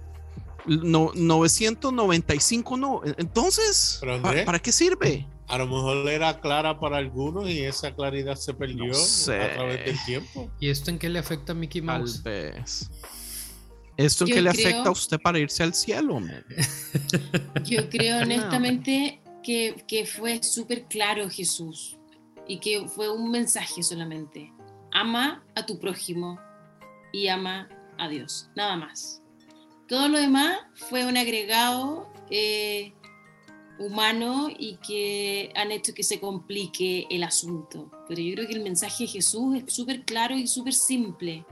[SPEAKER 2] No, 995 no. Entonces, ¿pa-
[SPEAKER 3] Andrés,
[SPEAKER 2] ¿para qué sirve?
[SPEAKER 3] A lo mejor era clara para algunos y esa claridad se perdió
[SPEAKER 2] No sé.
[SPEAKER 3] a través del tiempo.
[SPEAKER 1] ¿Y esto en qué le afecta a Mickey
[SPEAKER 2] Tal
[SPEAKER 1] Mouse?
[SPEAKER 2] vez. ¿Esto en
[SPEAKER 6] Yo
[SPEAKER 2] qué le
[SPEAKER 6] creo-
[SPEAKER 2] afecta a usted para irse al cielo? man?
[SPEAKER 6] Yo creo honestamente que, que fue súper claro Jesús y que fue un mensaje solamente. Ama a tu prójimo y ama a Dios, nada más. Todo lo demás fue un agregado eh, humano y que han hecho que se complique el asunto. Pero yo creo que el mensaje de Jesús es súper claro y súper simple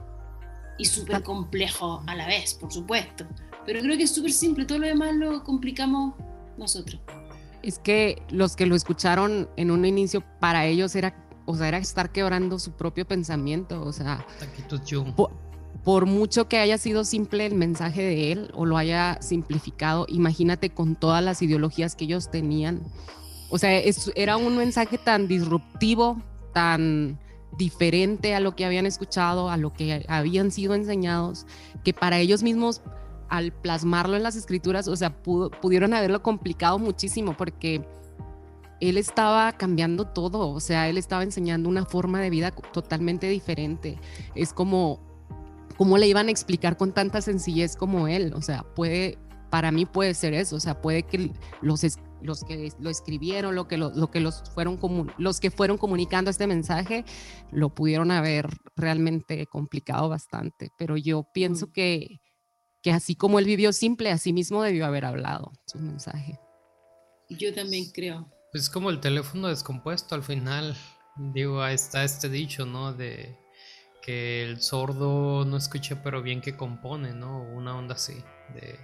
[SPEAKER 6] y súper complejo a la vez, por supuesto. Pero creo que es súper simple, todo lo demás lo complicamos nosotros.
[SPEAKER 4] Es que los que lo escucharon en un inicio, para ellos era, o sea, era estar quebrando su propio pensamiento. O sea, por, por mucho que haya sido simple el mensaje de él o lo haya simplificado, imagínate con todas las ideologías que ellos tenían. O sea, es- era un mensaje tan disruptivo, tan diferente a lo que habían escuchado, a lo que habían sido enseñados, que para ellos mismos al plasmarlo en las escrituras, o sea, pudo- pudieron haberlo complicado muchísimo porque él estaba cambiando todo, o sea, él estaba enseñando una forma de vida totalmente diferente. Es como, ¿cómo le iban a explicar con tanta sencillez como él? O sea, puede, para mí puede ser eso, o sea, puede que los, los que lo escribieron, lo que, lo, lo que los, fueron los que fueron comunicando este mensaje, lo pudieron haber realmente complicado bastante, pero yo pienso que, que así como él vivió simple, así mismo debió haber hablado su mensaje.
[SPEAKER 6] Yo también creo.
[SPEAKER 1] Es como el teléfono descompuesto al final. Digo, ahí está este dicho, ¿no? De que el sordo no escucha pero bien que compone, ¿no? Una onda así. De...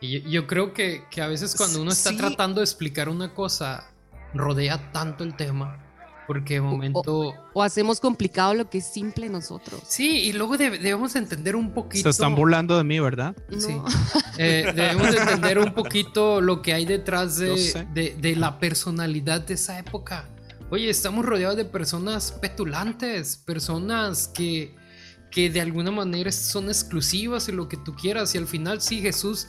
[SPEAKER 1] Y yo, yo creo que, que a veces cuando uno está
[SPEAKER 2] Sí.
[SPEAKER 1] tratando de explicar una cosa, rodea tanto el tema. Porque de momento...
[SPEAKER 4] O hacemos complicado lo que es simple nosotros.
[SPEAKER 1] Sí, y luego debe- debemos entender un poquito...
[SPEAKER 2] Se están burlando de mí, ¿verdad?
[SPEAKER 4] ¿no?
[SPEAKER 1] Sí. Eh, debemos de entender un poquito lo que hay detrás de- de la personalidad de esa época. Oye, estamos rodeados de personas petulantes, personas que, que de alguna manera son exclusivas y lo que tú quieras. Y al final sí, Jesús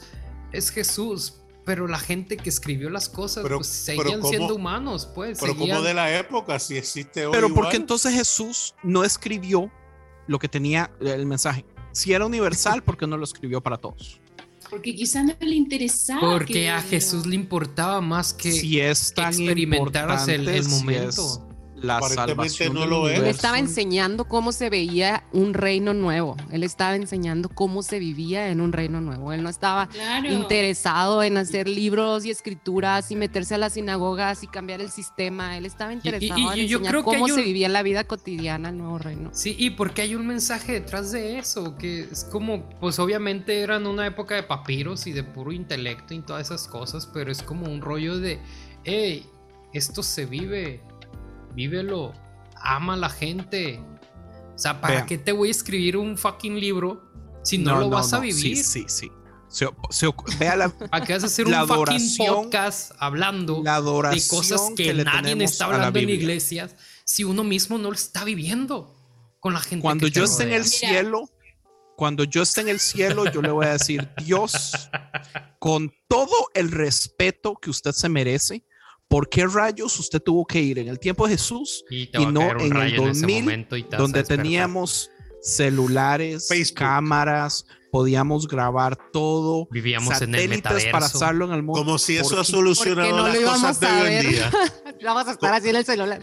[SPEAKER 1] es Jesús, pero la gente que escribió las cosas
[SPEAKER 3] Pero-
[SPEAKER 1] pues,
[SPEAKER 3] pero
[SPEAKER 1] seguían
[SPEAKER 3] ¿cómo?
[SPEAKER 1] siendo humanos, pues.
[SPEAKER 3] Pero
[SPEAKER 1] seguían-
[SPEAKER 3] como de la época, si existe hoy
[SPEAKER 2] Pero ¿por qué
[SPEAKER 3] igual.
[SPEAKER 2] entonces Jesús no escribió lo que tenía el mensaje? Si era universal, ¿por qué no lo escribió para todos?
[SPEAKER 6] Porque quizás no le interesaba.
[SPEAKER 1] Porque
[SPEAKER 6] que-
[SPEAKER 1] a Jesús le importaba más que,
[SPEAKER 2] si es tan
[SPEAKER 1] experimentaras el, el
[SPEAKER 2] importante, si
[SPEAKER 1] momento.
[SPEAKER 2] es la salvación
[SPEAKER 3] no
[SPEAKER 2] del
[SPEAKER 3] lo es.
[SPEAKER 4] Él estaba enseñando cómo se veía un reino nuevo. Él estaba enseñando cómo se vivía en un reino nuevo. Él no estaba
[SPEAKER 6] Claro.
[SPEAKER 4] interesado en hacer libros y escrituras y meterse a las sinagogas y cambiar el sistema. Él estaba interesado
[SPEAKER 1] y
[SPEAKER 4] en
[SPEAKER 1] yo
[SPEAKER 4] enseñar
[SPEAKER 1] creo que
[SPEAKER 4] cómo se vivía la vida cotidiana el nuevo reino.
[SPEAKER 1] Sí, y porque hay un mensaje detrás de eso, que es como, pues obviamente eran una época de papiros y de puro intelecto y todas esas cosas, pero es como un rollo de, hey, esto se vive, vívelo, ama a la gente. O sea, ¿para
[SPEAKER 2] Vean.
[SPEAKER 1] qué te voy a escribir un fucking libro si no, lo vas a vivir?
[SPEAKER 2] Sí, sí, sí. Se se vea la,
[SPEAKER 1] ¿Para qué vas a hacer
[SPEAKER 2] La
[SPEAKER 1] un fucking podcast hablando
[SPEAKER 2] la
[SPEAKER 1] de cosas que, nadie está
[SPEAKER 2] a la
[SPEAKER 1] hablando en iglesias si uno mismo no lo está viviendo con la gente
[SPEAKER 2] Cuando
[SPEAKER 1] que
[SPEAKER 2] yo esté en el cielo, cuando yo esté en el cielo, yo le voy a decir, Dios, con todo el respeto que usted se merece, ¿por qué rayos usted tuvo que ir en el tiempo de Jesús,
[SPEAKER 1] Y,
[SPEAKER 2] no en el
[SPEAKER 1] rayo en ese
[SPEAKER 2] 2000,
[SPEAKER 1] momento y te vas a
[SPEAKER 2] donde teníamos celulares,
[SPEAKER 3] Facebook.
[SPEAKER 2] cámaras, podíamos grabar todo,
[SPEAKER 1] Vivíamos en el
[SPEAKER 2] satélites
[SPEAKER 1] metaverso.
[SPEAKER 2] para hacerlo en el mundo?
[SPEAKER 3] Como si eso
[SPEAKER 2] ¿Por
[SPEAKER 3] ha solucionado
[SPEAKER 4] no
[SPEAKER 3] las cosas de hoy en día.
[SPEAKER 4] Vamos a estar así en el celular.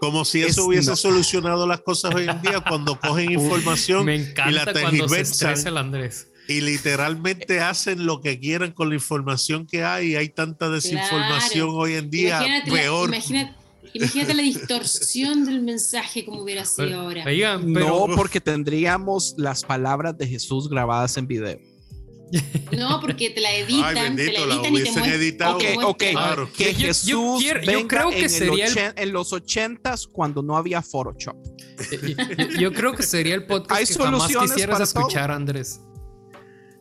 [SPEAKER 3] Como si
[SPEAKER 2] Es-
[SPEAKER 3] eso hubiese
[SPEAKER 2] no.
[SPEAKER 3] solucionado las cosas hoy en día cuando cogen información
[SPEAKER 1] Me
[SPEAKER 3] y la
[SPEAKER 1] encanta cuando se estresa el Andrés.
[SPEAKER 3] Y literalmente hacen lo que quieran con la información que hay. Hay tanta desinformación
[SPEAKER 6] Claro.
[SPEAKER 3] hoy en día,
[SPEAKER 6] Imagínate la,
[SPEAKER 3] peor.
[SPEAKER 6] imagina- imagínate la distorsión del mensaje como hubiera sido ahora.
[SPEAKER 1] Oigan, pero
[SPEAKER 2] No, porque tendríamos las palabras de Jesús grabadas en video.
[SPEAKER 6] No, porque te la editan,
[SPEAKER 3] Ay,
[SPEAKER 6] te
[SPEAKER 3] bendito,
[SPEAKER 6] la
[SPEAKER 3] la
[SPEAKER 6] editan y te
[SPEAKER 3] hubiesen
[SPEAKER 6] muestran.
[SPEAKER 3] editado.
[SPEAKER 2] Ok, ok.
[SPEAKER 3] Claro.
[SPEAKER 2] que
[SPEAKER 1] Yo- yo- yo
[SPEAKER 2] Jesús
[SPEAKER 1] yo creo que
[SPEAKER 2] en,
[SPEAKER 1] sería el-
[SPEAKER 2] ochen- en los ochentas cuando no había Photoshop.
[SPEAKER 1] yo, yo creo que sería el podcast
[SPEAKER 2] Hay
[SPEAKER 1] que jamás quisieras
[SPEAKER 2] todo.
[SPEAKER 1] escuchar, Andrés.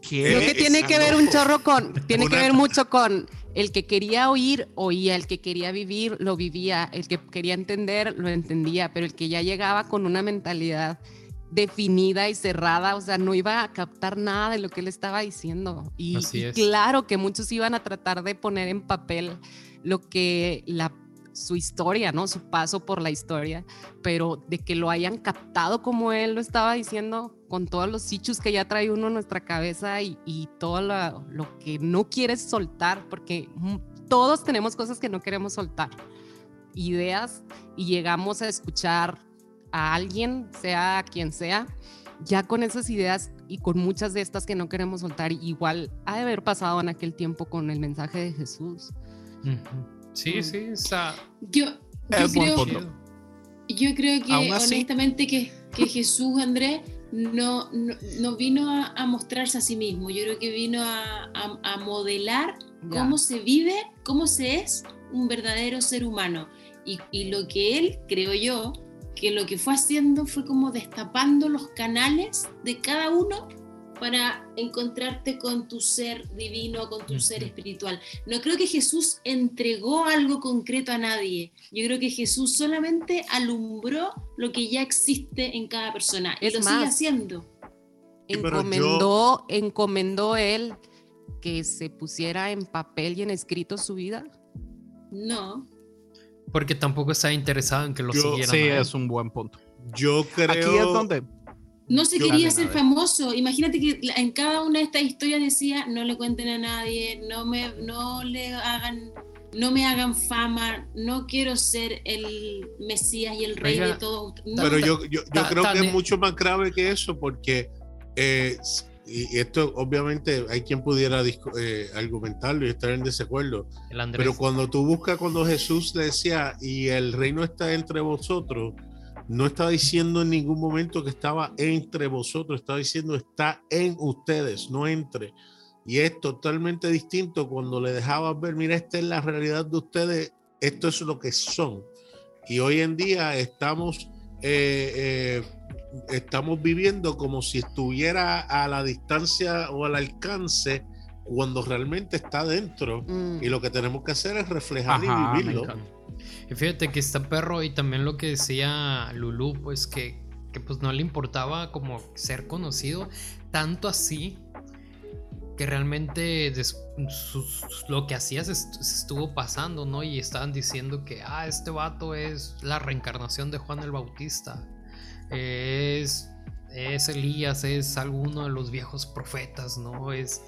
[SPEAKER 2] ¿Qué?
[SPEAKER 4] Creo que tiene que ver un chorro con, tiene que ver mucho con el que quería oír, oía, el que quería vivir, lo vivía, el que quería entender, lo entendía, pero el que ya llegaba con una mentalidad definida y cerrada, o sea, no iba a captar nada de lo que él estaba diciendo. Y, y claro que muchos iban a tratar de poner en papel lo que la su historia, ¿no? Su paso por la historia, pero de que lo hayan captado como él lo estaba diciendo, con todos los sichus que ya trae uno en nuestra cabeza y, todo lo, que no quieres soltar, porque todos tenemos cosas que no queremos soltar, ideas, y llegamos a escuchar a alguien, sea quien sea, ya con esas ideas y con muchas de estas que no queremos soltar, igual ha de haber pasado en aquel tiempo con el mensaje de Jesús.
[SPEAKER 1] Sí, sí, o sea,
[SPEAKER 6] Yo, yo
[SPEAKER 2] Es buen
[SPEAKER 6] creo,
[SPEAKER 2] punto.
[SPEAKER 6] yo creo que honestamente que, que Jesús, Andrés, no, no, no vino a, a mostrarse a sí mismo. Yo creo que vino a, a- a modelar
[SPEAKER 4] Ya.
[SPEAKER 6] cómo se vive, cómo se es un verdadero ser humano. Y, y lo que él, creo yo, que lo que fue haciendo fue como destapando los canales de cada uno para encontrarte con tu ser divino, con tu ser espiritual. No creo que Jesús entregó algo concreto a nadie. Yo creo que Jesús solamente alumbró lo que ya existe en cada persona. Y
[SPEAKER 4] Es
[SPEAKER 6] lo
[SPEAKER 4] más,
[SPEAKER 6] sigue haciendo.
[SPEAKER 3] yo-
[SPEAKER 4] encomendó, encomendó él que se pusiera en papel y en escrito su vida.
[SPEAKER 6] No,
[SPEAKER 1] Porque tampoco estaba interesado en que lo
[SPEAKER 3] Yo-
[SPEAKER 1] siguieran.
[SPEAKER 2] Sí, es un buen punto.
[SPEAKER 3] Yo creo.
[SPEAKER 2] Aquí es donde
[SPEAKER 6] no se
[SPEAKER 3] Yo-
[SPEAKER 6] quería ser famoso. Imagínate que en cada una de estas historias decía, no le cuenten a nadie, no me, no le hagan, no me hagan fama, no quiero ser el Mesías y el rey
[SPEAKER 1] Oiga,
[SPEAKER 6] de todo. No,
[SPEAKER 3] Pero yo, yo, yo creo que es mucho más grave que eso, porque eh, y esto obviamente hay quien pudiera eh, argumentarlo y estar en desacuerdo. Pero cuando tú buscas cuando Jesús le decía, y el reino está entre vosotros, no estaba diciendo en ningún momento que estaba entre vosotros, estaba diciendo está en ustedes, no entre. Y es totalmente distinto cuando le dejabas ver, mira, esta es la realidad de ustedes, esto es lo que son. Y hoy en día estamos, eh, eh, estamos viviendo como si estuviera a la distancia o al alcance cuando realmente está dentro.
[SPEAKER 4] Mm.
[SPEAKER 3] Y lo que tenemos que hacer es reflejar
[SPEAKER 2] Ajá,
[SPEAKER 3] y vivirlo.
[SPEAKER 1] Y fíjate que está perro y también lo que decía Lulu, pues que, que pues no le importaba como ser conocido, tanto así que realmente lo que hacía se estuvo pasando, ¿no? Y estaban diciendo que, ah, este vato es la reencarnación de Juan el Bautista, es, es Elías, es alguno de los viejos profetas, ¿no? Es,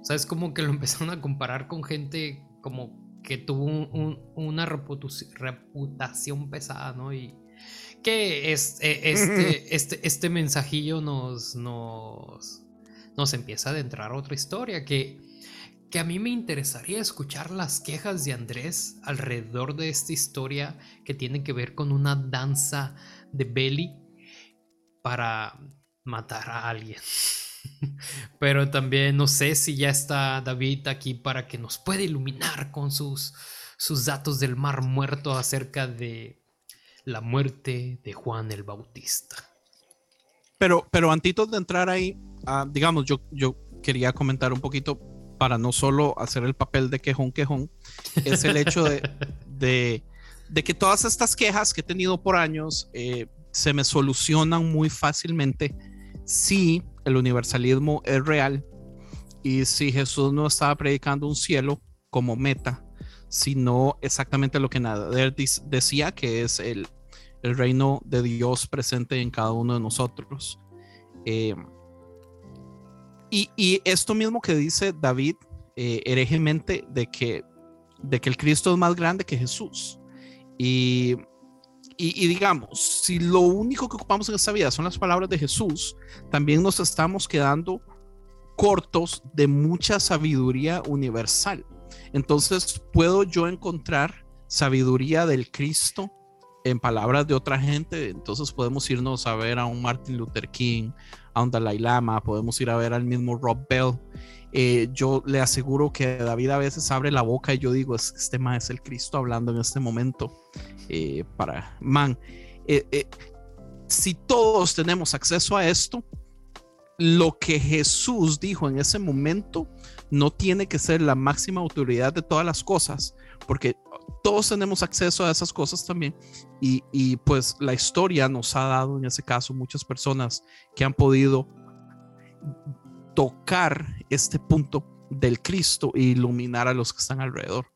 [SPEAKER 1] o sea, es como que lo empezaron a comparar con gente como que tuvo un- un- una reputación pesada, ¿no? Y que es, eh, este, este, este mensajillo nos, nos, nos empieza a adentrar otra historia que, que a mí me interesaría escuchar las quejas de Andrés alrededor de esta historia que tiene que ver con una danza de Belly para matar a alguien. Pero también no sé si ya está David aquí para que nos pueda iluminar con sus, sus datos del mar muerto acerca de la muerte de Juan el Bautista.
[SPEAKER 2] Pero, pero antes de entrar ahí, ah, digamos, yo, yo quería comentar un poquito para no solo hacer el papel de quejón, quejón, es el hecho de, de, de que todas estas quejas que he tenido por años eh, se me solucionan muy fácilmente si el universalismo es real y si Jesús no estaba predicando un cielo como meta, sino exactamente lo que Nader decía, que es el, reino de Dios presente en cada uno de nosotros. Y, y esto mismo que dice David eh, herejemente de que, de que el Cristo es más grande que Jesús. Y, y, digamos, si lo único que ocupamos en esta vida son las palabras de Jesús, también nos estamos quedando cortos de mucha sabiduría universal. Entonces, ¿puedo yo encontrar sabiduría del Cristo en palabras de otra gente? Entonces podemos irnos a ver a un Martin Luther King, a un Dalai Lama, podemos ir a ver al mismo Rob Bell. Eh, yo le aseguro que David a veces abre la boca y yo digo, "Es- este man es el Cristo hablando en este momento. Eh, para, man, eh, si todos tenemos acceso a esto, lo que Jesús dijo en ese momento no tiene que ser la máxima autoridad de todas las cosas, porque todos tenemos acceso a esas cosas también. Y, y, pues la historia nos ha dado en ese caso muchas personas que han podido tocar este punto del Cristo e iluminar a los que están alrededor.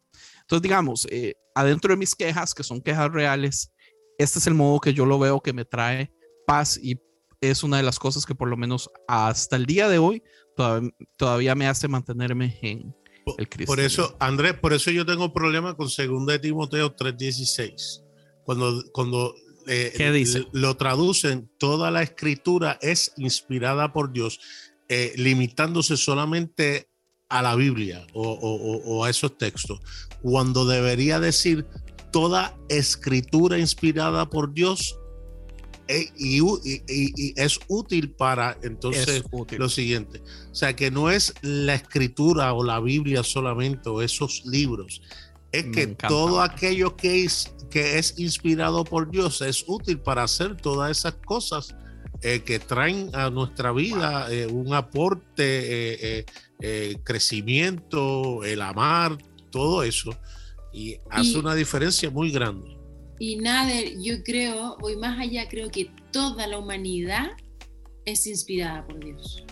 [SPEAKER 2] Entonces, digamos, eh, adentro de mis quejas, que son quejas reales, este es el modo que yo lo veo que me trae paz y es una de las cosas que por lo menos hasta el día de hoy todavía, todavía me hace mantenerme en el Cristo.
[SPEAKER 3] Por eso, Andrés, por eso yo tengo problema con 2 de Timoteo 3:16. Cuando, cuando eh,
[SPEAKER 2] ¿Qué dice?
[SPEAKER 3] lo traducen, toda la escritura es inspirada por Dios, eh, limitándose solamente a la Biblia o, o- o- o a esos textos, cuando debería decir toda escritura inspirada por Dios eh, y, es útil para entonces
[SPEAKER 2] útil.
[SPEAKER 3] lo siguiente. O sea, que no es la escritura o la Biblia solamente o esos libros. Es
[SPEAKER 2] Me
[SPEAKER 3] que
[SPEAKER 2] encanta.
[SPEAKER 3] todo aquello que es, que es inspirado por Dios es útil para hacer todas esas cosas eh, que traen a nuestra vida eh, un aporte, eh, eh, eh, crecimiento, el amar, todo eso. Y hace
[SPEAKER 6] Y-
[SPEAKER 3] una diferencia muy grande.
[SPEAKER 6] Y Nader, yo creo, voy más allá, creo que toda la humanidad es inspirada por Dios.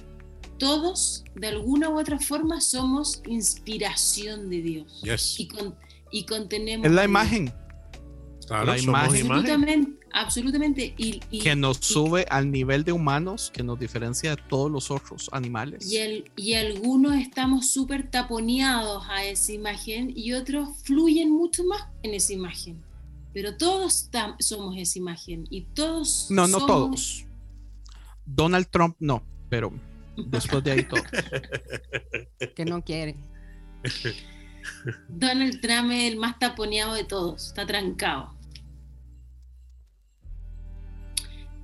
[SPEAKER 6] Todos, de alguna u otra forma, somos inspiración de Dios.
[SPEAKER 3] Yes.
[SPEAKER 6] Y, con, y contenemos.
[SPEAKER 2] Es la imagen
[SPEAKER 3] Claro,
[SPEAKER 2] la
[SPEAKER 3] somos
[SPEAKER 2] imagen.
[SPEAKER 3] imagen.
[SPEAKER 6] Absolutamente, absolutamente. Y, y-
[SPEAKER 2] que nos
[SPEAKER 6] y-
[SPEAKER 2] sube al nivel de humanos que nos diferencia de todos los otros animales.
[SPEAKER 6] Y, el- y algunos estamos súper taponeados a esa imagen y otros fluyen mucho más en esa imagen. Pero todos somos esa imagen y todos.
[SPEAKER 2] No, no
[SPEAKER 6] somos-
[SPEAKER 2] todos. Donald Trump no, pero después de ahí todos.
[SPEAKER 4] Que no quiere.
[SPEAKER 6] Donald Trump es el más taponeado de todos, está trancado.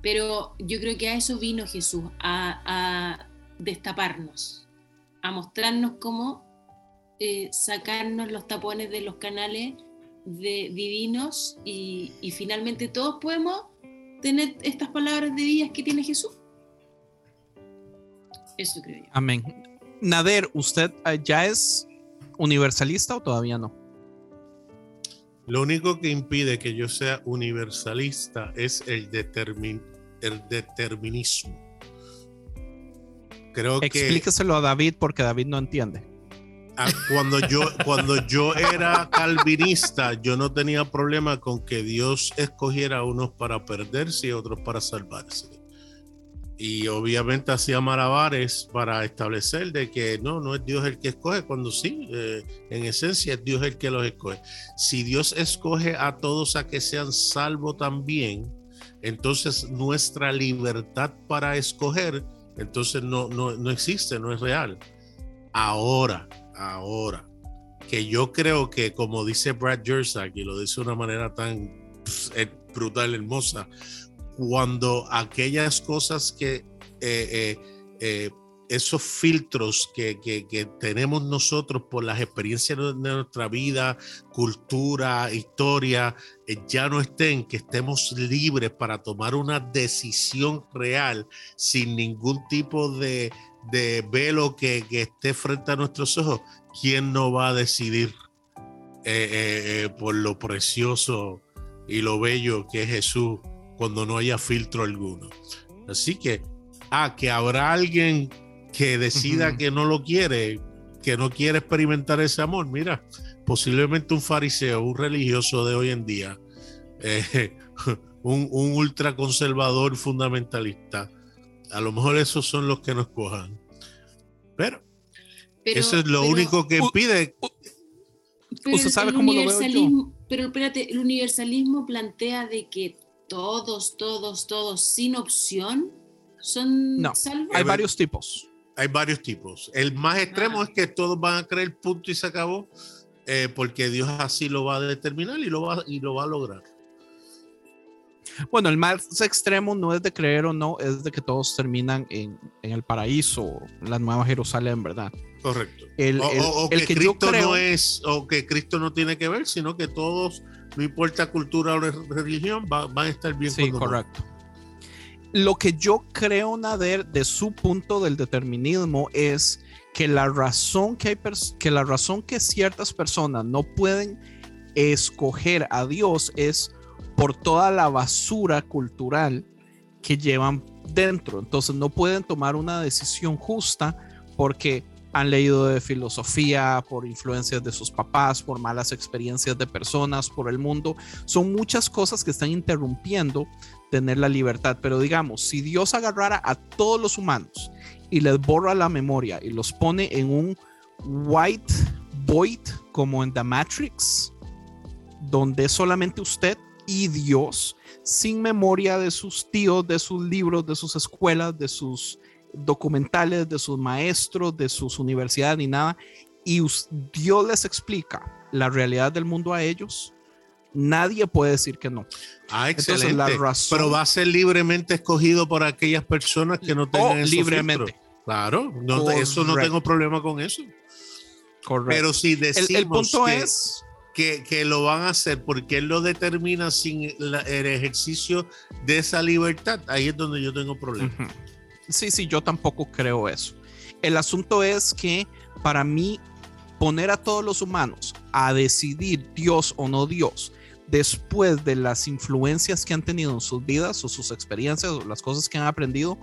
[SPEAKER 6] Pero yo creo que a eso vino Jesús, a, destaparnos, a mostrarnos cómo eh, sacarnos los tapones de los canales de, divinos y, y finalmente todos podemos tener estas palabras de vida que tiene Jesús. Eso creo yo.
[SPEAKER 2] Amén. Nader, ¿usted eh, ya es universalista o todavía no?
[SPEAKER 3] Lo único que impide que yo sea universalista es el, determin- el determinismo. Creo que
[SPEAKER 2] Explíqueselo a David porque David no entiende.
[SPEAKER 3] ah, cuando yo, cuando yo era calvinista, yo no tenía problema con que Dios escogiera a unos para perderse y otros para salvarse. Y obviamente hacía malabares para establecer de que no, no es Dios el que escoge, cuando sí, eh, en esencia es Dios el que los escoge. Si Dios escoge a todos a que sean salvos también, entonces nuestra libertad para escoger, entonces no, no, no existe, no es real. Ahora, ahora, que yo creo que como dice Brad Jersak, y lo dice de una manera tan pss, eh, brutal, hermosa, cuando aquellas cosas que eh, eh, eh, esos filtros que, que- tenemos nosotros por las experiencias de nuestra vida, cultura, historia, ya no estén, que estemos libres para tomar una decisión real sin ningún tipo de, de velo que, que esté frente a nuestros ojos, ¿quién no va a decidir por lo precioso y lo bello que es Jesús cuando no haya filtro alguno? Así que, ah, que habrá alguien que decida que no lo quiere, que no quiere experimentar ese amor. Mira, posiblemente un fariseo, un religioso de hoy en día, eh, un, un ultraconservador fundamentalista. A lo mejor esos son los que nos cojan. Pero,
[SPEAKER 6] Pero-
[SPEAKER 3] eso es lo
[SPEAKER 6] pero-
[SPEAKER 3] único que impide.
[SPEAKER 6] Pero
[SPEAKER 2] ¿Usted
[SPEAKER 6] el-
[SPEAKER 2] sabe cómo lo veo yo?
[SPEAKER 6] Pero espérate, el universalismo plantea de que todos, todos, todos, sin opción, son
[SPEAKER 2] No,
[SPEAKER 6] salvos.
[SPEAKER 2] Hay varios tipos.
[SPEAKER 3] Hay varios tipos. El más extremo
[SPEAKER 6] Ah.
[SPEAKER 3] es que todos van a creer punto y se acabó, eh, porque Dios así lo va a determinar y lo va, y lo va a lograr.
[SPEAKER 2] Bueno, el más extremo no es de creer o no, es de que todos terminan en, en el paraíso, la nueva Jerusalén, ¿verdad?
[SPEAKER 3] Correcto.
[SPEAKER 2] El,
[SPEAKER 3] o,
[SPEAKER 2] el-
[SPEAKER 3] o- o
[SPEAKER 2] el
[SPEAKER 3] que,
[SPEAKER 2] que yo
[SPEAKER 3] Cristo
[SPEAKER 2] creo,
[SPEAKER 3] no es, o que Cristo no tiene que ver, sino que todos, no importa cultura o re- religión, va- van a estar bien.
[SPEAKER 2] Sí, correcto. Lo que yo creo, Nader, de su punto del determinismo es que la razón que hay que la razón que ciertas personas no pueden escoger a Dios es por toda la basura cultural que llevan dentro. Entonces no pueden tomar una decisión justa porque han leído de filosofía, por influencias de sus papás, por malas experiencias de personas, por el mundo. Son muchas cosas que están interrumpiendo tener la libertad. Pero digamos, si Dios agarrara a todos los humanos y les borra la memoria y los pone en un white void como en The Matrix, donde solamente usted y Dios, sin memoria de sus tíos, de sus libros, de sus escuelas, de sus documentales, de sus maestros, de sus universidades ni nada, y Dios les explica la realidad del mundo a ellos, nadie puede decir que no.
[SPEAKER 3] Ah,
[SPEAKER 2] Entonces,
[SPEAKER 3] excelente.
[SPEAKER 2] la razón-
[SPEAKER 3] Pero va a ser libremente escogido por aquellas personas que no tengan
[SPEAKER 2] Oh, libremente.
[SPEAKER 3] filtros. Claro, no, eso no tengo problema con eso.
[SPEAKER 2] Correcto.
[SPEAKER 3] Pero si
[SPEAKER 2] el,
[SPEAKER 3] decimos
[SPEAKER 2] el punto
[SPEAKER 3] que,
[SPEAKER 2] es,
[SPEAKER 3] que, que lo van a hacer porque él lo determina sin la- el ejercicio de esa libertad, ahí es donde yo tengo problemas.
[SPEAKER 2] Ujú. Sí, sí, yo tampoco creo eso. El asunto es que para mí poner a todos los humanos a decidir Dios o no Dios después de las influencias que han tenido en sus vidas o sus experiencias o las cosas que han aprendido,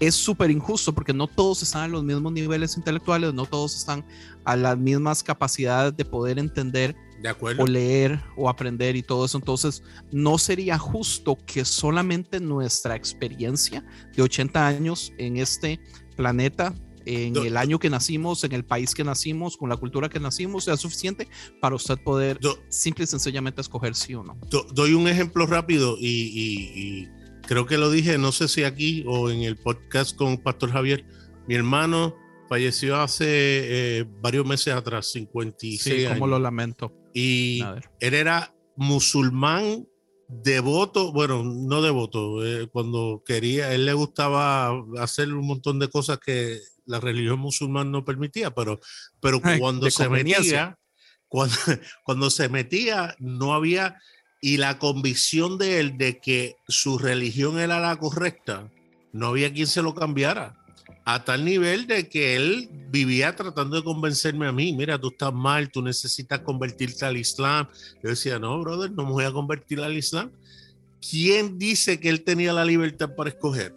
[SPEAKER 2] es súper injusto porque no todos están a los mismos niveles intelectuales, no todos están a las mismas capacidades de poder entender
[SPEAKER 3] De acuerdo.
[SPEAKER 2] o leer o aprender y todo eso. Entonces, no sería justo que solamente nuestra experiencia de 80 años en este planeta, en
[SPEAKER 3] Do-
[SPEAKER 2] el año que nacimos, en el país que nacimos, con la cultura que nacimos, sea suficiente para usted poder
[SPEAKER 3] Do-
[SPEAKER 2] simple y sencillamente escoger sí o no.
[SPEAKER 3] Do- doy un ejemplo rápido y, y- y creo que lo dije, no sé si aquí o en el podcast con Pastor Javier. Mi hermano falleció hace eh, varios meses atrás, 56
[SPEAKER 2] Sí, como
[SPEAKER 3] años.
[SPEAKER 2] lo lamento.
[SPEAKER 3] Y él era musulmán devoto, bueno, no devoto, eh, cuando quería, él le gustaba hacer un montón de cosas que la religión musulmana no permitía, pero, pero
[SPEAKER 2] Ay,
[SPEAKER 3] cuando se metía, cuando, cuando se metía, no había, y la convicción de él de que su religión era la correcta, no había quien se lo cambiara. A tal nivel de que él vivía tratando de convencerme a mí, mira, tú estás mal, tú necesitas convertirte al Islam. Yo decía, no, brother, no me voy a convertir al Islam. ¿Quién dice que él tenía la libertad para escoger?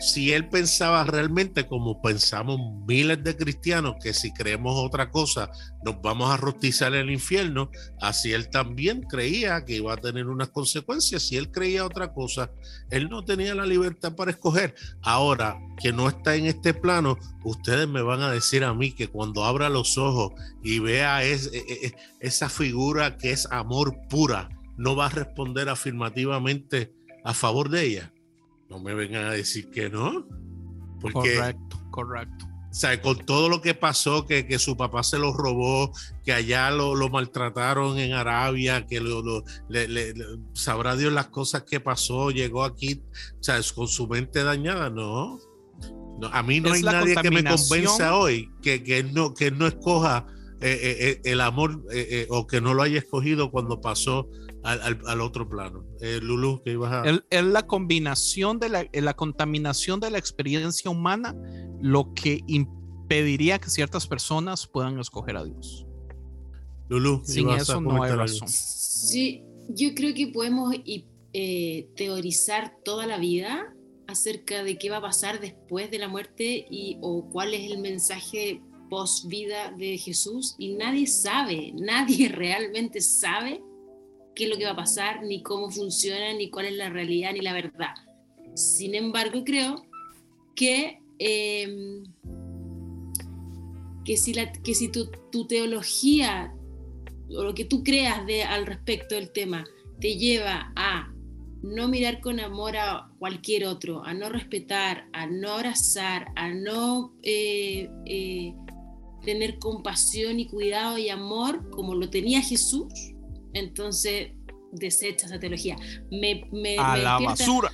[SPEAKER 3] Si él pensaba realmente como pensamos miles de cristianos, que si creemos otra cosa nos vamos a rostizar en el infierno, así él también creía que iba a tener unas consecuencias. Si él creía otra cosa, él no tenía la libertad para escoger. Ahora que no está en este plano, ustedes me van a decir a mí que cuando abra los ojos y vea es- e- e- esa figura que es amor pura, no va a responder afirmativamente a favor de ella. No me vengan a decir que no. Porque,
[SPEAKER 2] Correcto, correcto.
[SPEAKER 3] o sea, con todo lo que pasó, que, que su papá se lo robó, que allá lo, lo maltrataron en Arabia, que lo, lo- le- sabrá Dios las cosas que pasó, llegó aquí, o sea, con su mente dañada, no. No, a mí no
[SPEAKER 2] Es
[SPEAKER 3] hay nadie que me convenza hoy que, que él no, que él no escoja eh, eh, eh, el amor eh, o que no lo haya escogido cuando pasó al, al- al otro plano. Eh, Lulu, que ibas a...
[SPEAKER 2] Es, la combinación de la, eh, la contaminación de la experiencia humana lo que impediría que ciertas personas puedan escoger a Dios.
[SPEAKER 3] Lulu,
[SPEAKER 2] Sin eso no hay razón.
[SPEAKER 6] Sí, yo creo que podemos y, eh, teorizar toda la vida acerca de qué va a pasar después de la muerte y o cuál es el mensaje post vida de Jesús y nadie sabe, nadie realmente sabe qué es lo que va a pasar, ni cómo funciona, ni cuál es la realidad, ni la verdad. Sin embargo, creo que, eh, que si, la, que si tu, tu teología o lo que tú creas de, al respecto del tema te lleva a no mirar con amor a cualquier otro, a no respetar, a no abrazar, a no eh, eh, tener compasión y cuidado y amor como lo tenía Jesús, entonces desecha esa teología. Me, me-
[SPEAKER 2] A
[SPEAKER 6] me
[SPEAKER 2] la
[SPEAKER 6] despierta-
[SPEAKER 2] basura.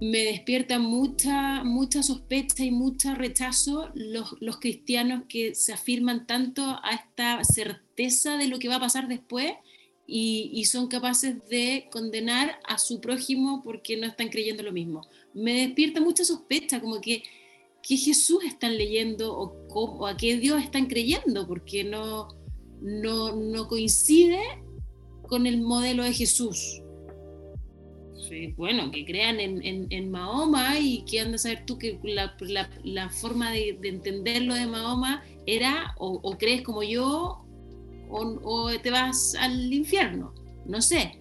[SPEAKER 6] me despierta mucha, mucha sospecha y mucho rechazo los, los cristianos que se afirman tanto a esta certeza de lo que va a pasar después y, y son capaces de condenar a su prójimo porque no están creyendo lo mismo. Me despierta mucha sospecha, como que qué Jesús están leyendo o, o a qué Dios están creyendo, porque no, no, no coincide con el modelo de Jesús. Sí, bueno, que crean en, en- en Mahoma y que andas a saber tú que la, la- forma de, de entenderlo de Mahoma era o, crees como yo o, o te vas al infierno, no sé.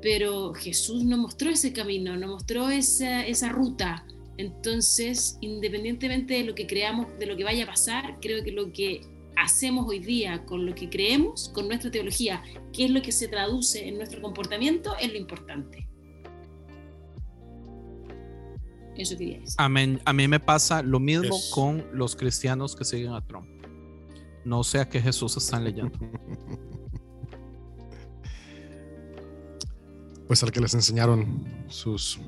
[SPEAKER 6] Pero Jesús no mostró ese camino, no mostró esa, esa ruta. Entonces, independientemente de lo que creamos, de lo que vaya a pasar, creo que lo que hacemos hoy día con lo que creemos, con nuestra teología, qué es lo que se traduce en nuestro comportamiento, es lo importante. Eso quería decir.
[SPEAKER 2] Amén. A mí me pasa lo mismo
[SPEAKER 3] Es-
[SPEAKER 2] con los cristianos que siguen a Trump. No sé a qué Jesús están leyendo.
[SPEAKER 7] Pues al que les enseñaron sus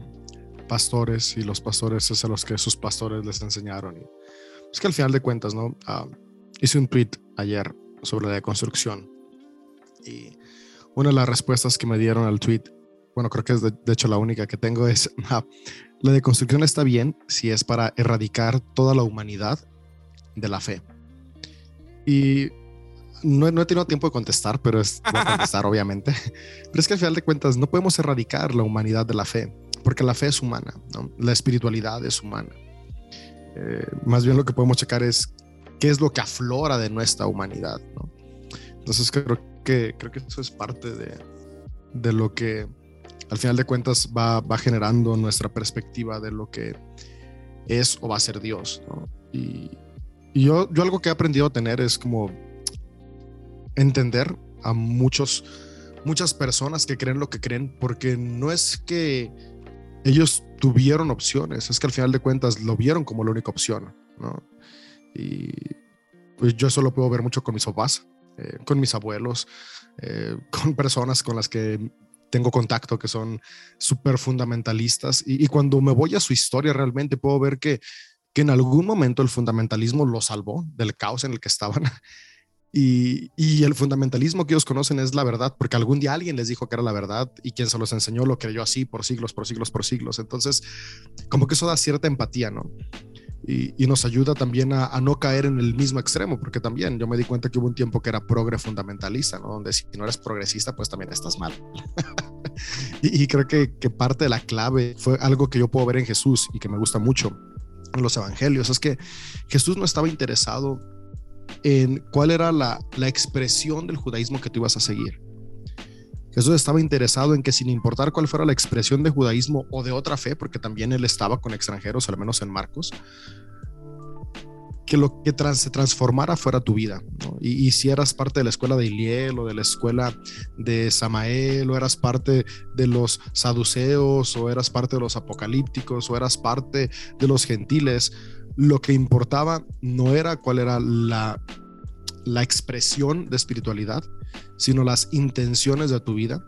[SPEAKER 7] pastores y los pastores es a los que sus pastores les enseñaron. Es que al final de cuentas, ¿no? Ah, hice un tweet ayer sobre la deconstrucción y una de las respuestas que me dieron al tweet, bueno, creo que es de, de hecho la única que tengo es, ah, la deconstrucción está bien si es para erradicar toda la humanidad de la fe. Y no, no he tenido tiempo de contestar, pero es, voy a contestar obviamente. Pero es que al final de cuentas no podemos erradicar la humanidad de la fe, porque la fe es humana, ¿no? la espiritualidad es humana. Eh, más bien lo que podemos checar es qué es lo que aflora de nuestra humanidad. ¿no? Entonces creo que, creo que eso es parte de, de lo que al final de cuentas va, va, generando nuestra perspectiva de lo que es o va a ser Dios. Y, y yo, yo algo que he aprendido a tener es como entender a muchos, muchas personas que creen lo que creen, porque no es que ellos tuvieron opciones, es que al final de cuentas lo vieron como la única opción, ¿no? Y pues yo eso lo puedo ver mucho con mis papás, eh, con mis abuelos, eh, con personas con las que tengo contacto que son súper fundamentalistas y, cuando me voy a su historia realmente puedo ver que, que en algún momento el fundamentalismo lo salvó del caos en el que estaban y, y, el fundamentalismo que ellos conocen es la verdad, porque algún día alguien les dijo que era la verdad y quien se los enseñó lo creyó así por siglos, por siglos, por siglos. Entonces, como que eso da cierta empatía, ¿no? Y, nos ayuda también a, no caer en el mismo extremo, porque también yo me di cuenta que hubo un tiempo que era progre fundamentalista, ¿no? Donde si no eres progresista, pues también estás mal. y, y, creo que, que parte de la clave fue algo que yo puedo ver en Jesús y que me gusta mucho en los evangelios, es que Jesús no estaba interesado en cuál era la, la, expresión del judaísmo que tú ibas a seguir. Jesús estaba interesado en que sin importar cuál fuera la expresión de judaísmo o de otra fe, porque también él estaba con extranjeros, al menos en Marcos, que lo que trans, se transformara fuera tu vida. Y, y, si eras parte de la escuela de Iliel o de la escuela de Samael, o eras parte de los saduceos, o eras parte de los apocalípticos, o eras parte de los gentiles, lo que importaba no era cuál era la, la expresión de espiritualidad, sino las intenciones de tu vida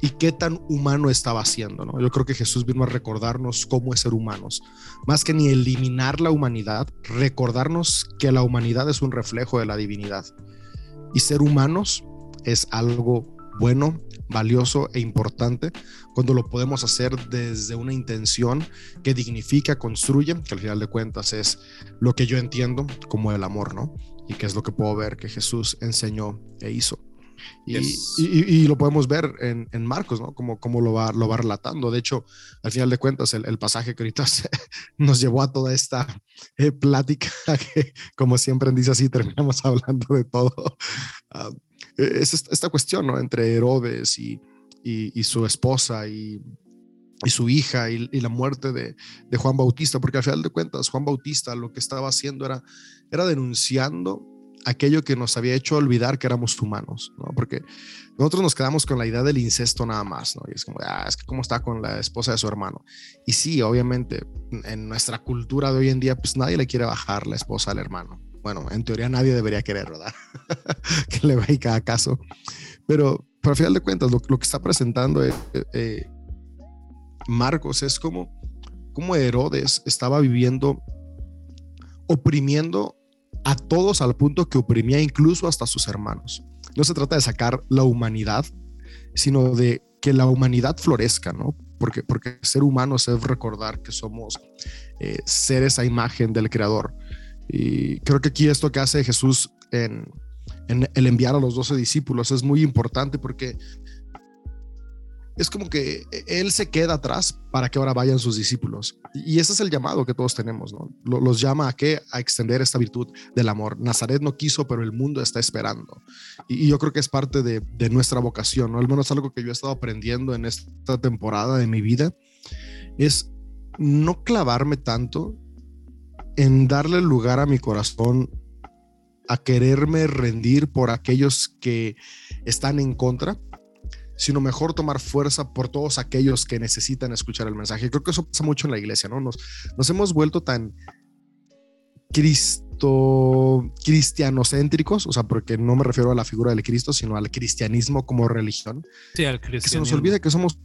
[SPEAKER 7] y qué tan humano estaba siendo. ¿no? Yo creo que Jesús vino a recordarnos cómo ser humanos, más que ni eliminar la humanidad, recordarnos que la humanidad es un reflejo de la divinidad y ser humanos es algo bueno, valioso e importante cuando lo podemos hacer desde una intención que dignifica, construye, que al final de cuentas es lo que yo entiendo como el amor, ¿no? Y que es lo que puedo ver que Jesús enseñó e hizo. Y, yes. y, y, y, lo podemos ver en, en, Marcos, ¿no? Como, como lo, va, lo va relatando. De hecho, al final de cuentas, el, el pasaje que ahorita se, nos llevó a toda esta eh, plática, que como siempre dice así, terminamos hablando de todo. Uh, es esta cuestión, ¿no? Entre Herodes y, y su esposa y, y su hija y, y la muerte de, de, Juan Bautista, porque al final de cuentas Juan Bautista lo que estaba haciendo era, era denunciando aquello que nos había hecho olvidar que éramos humanos, ¿no? Porque nosotros nos quedamos con la idea del incesto nada más, ¿no? Y es como, ah, es que cómo está con la esposa de su hermano. Y sí, obviamente, en nuestra cultura de hoy en día, pues nadie le quiere bajar la esposa al hermano. Bueno, en teoría nadie debería querer, ¿verdad? que le vaya cada caso. Pero, pero al final de cuentas, lo, lo que está presentando eh, eh, Marcos es como, como Herodes estaba viviendo, oprimiendo a todos al punto que oprimía incluso hasta sus hermanos. No se trata de sacar la humanidad, sino de que la humanidad florezca, ¿no? Porque, porque ser humanos es recordar que somos eh, seres a imagen del Creador. Y creo que aquí esto que hace Jesús en el enviar a los doce discípulos es muy importante porque es como que él se queda atrás para que ahora vayan sus discípulos. Y ese es el llamado que todos tenemos, ¿no? Los llama a qué? A extender esta virtud del amor. Nazaret no quiso, pero el mundo está esperando. Y, yo creo que es parte de, de nuestra vocación, ¿no? Al menos algo que yo he estado aprendiendo en esta temporada de mi vida es no clavarme tanto en darle lugar a mi corazón a quererme rendir por aquellos que están en contra sino mejor tomar fuerza por todos aquellos que necesitan escuchar el mensaje. Creo que eso pasa mucho en la iglesia, ¿no? Nos, nos hemos vuelto tan cristo, cristianocéntricos, o sea, porque no me refiero a la figura del Cristo, sino al cristianismo como religión.
[SPEAKER 1] Sí, al cristianismo.
[SPEAKER 7] Que se nos olvida que somos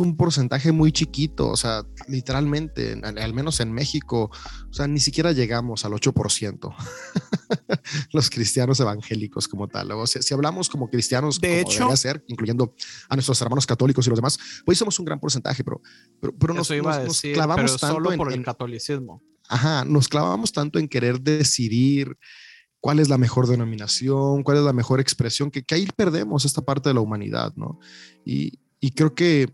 [SPEAKER 7] un porcentaje muy chiquito, o sea, literalmente, al menos en México, o sea, ni siquiera llegamos al 8%. Los cristianos evangélicos como tal. O sea, si hablamos como cristianos,
[SPEAKER 2] de
[SPEAKER 7] como
[SPEAKER 2] hecho,
[SPEAKER 7] ser, incluyendo a nuestros hermanos católicos y los demás, pues somos un gran porcentaje, pero, pero, pero nos,
[SPEAKER 2] nos,
[SPEAKER 7] nos, clavamos
[SPEAKER 2] pero
[SPEAKER 7] tanto
[SPEAKER 2] solo
[SPEAKER 7] en,
[SPEAKER 2] por el
[SPEAKER 7] en,
[SPEAKER 2] catolicismo.
[SPEAKER 7] Ajá, nos clavamos tanto en querer decidir cuál es la mejor denominación, cuál es la mejor expresión, que, que ahí perdemos esta parte de la humanidad, ¿no? Y, y creo que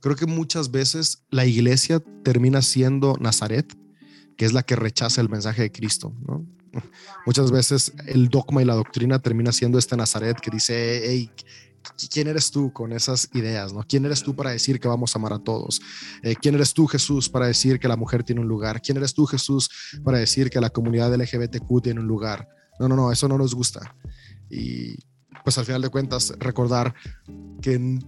[SPEAKER 7] creo que muchas veces la iglesia termina siendo Nazaret, que es la que rechaza el mensaje de Cristo, ¿no? Muchas veces el dogma y la doctrina termina siendo este Nazaret que dice, hey, ¿quién eres tú con esas ideas? ¿no? ¿Quién eres tú para decir que vamos a amar a todos? Eh, ¿Quién eres tú, Jesús, para decir que la mujer tiene un lugar? ¿Quién eres tú, Jesús, para decir que la comunidad LGBTQ tiene un lugar? No, no, no, eso no nos gusta. Y pues al final de cuentas, recordar que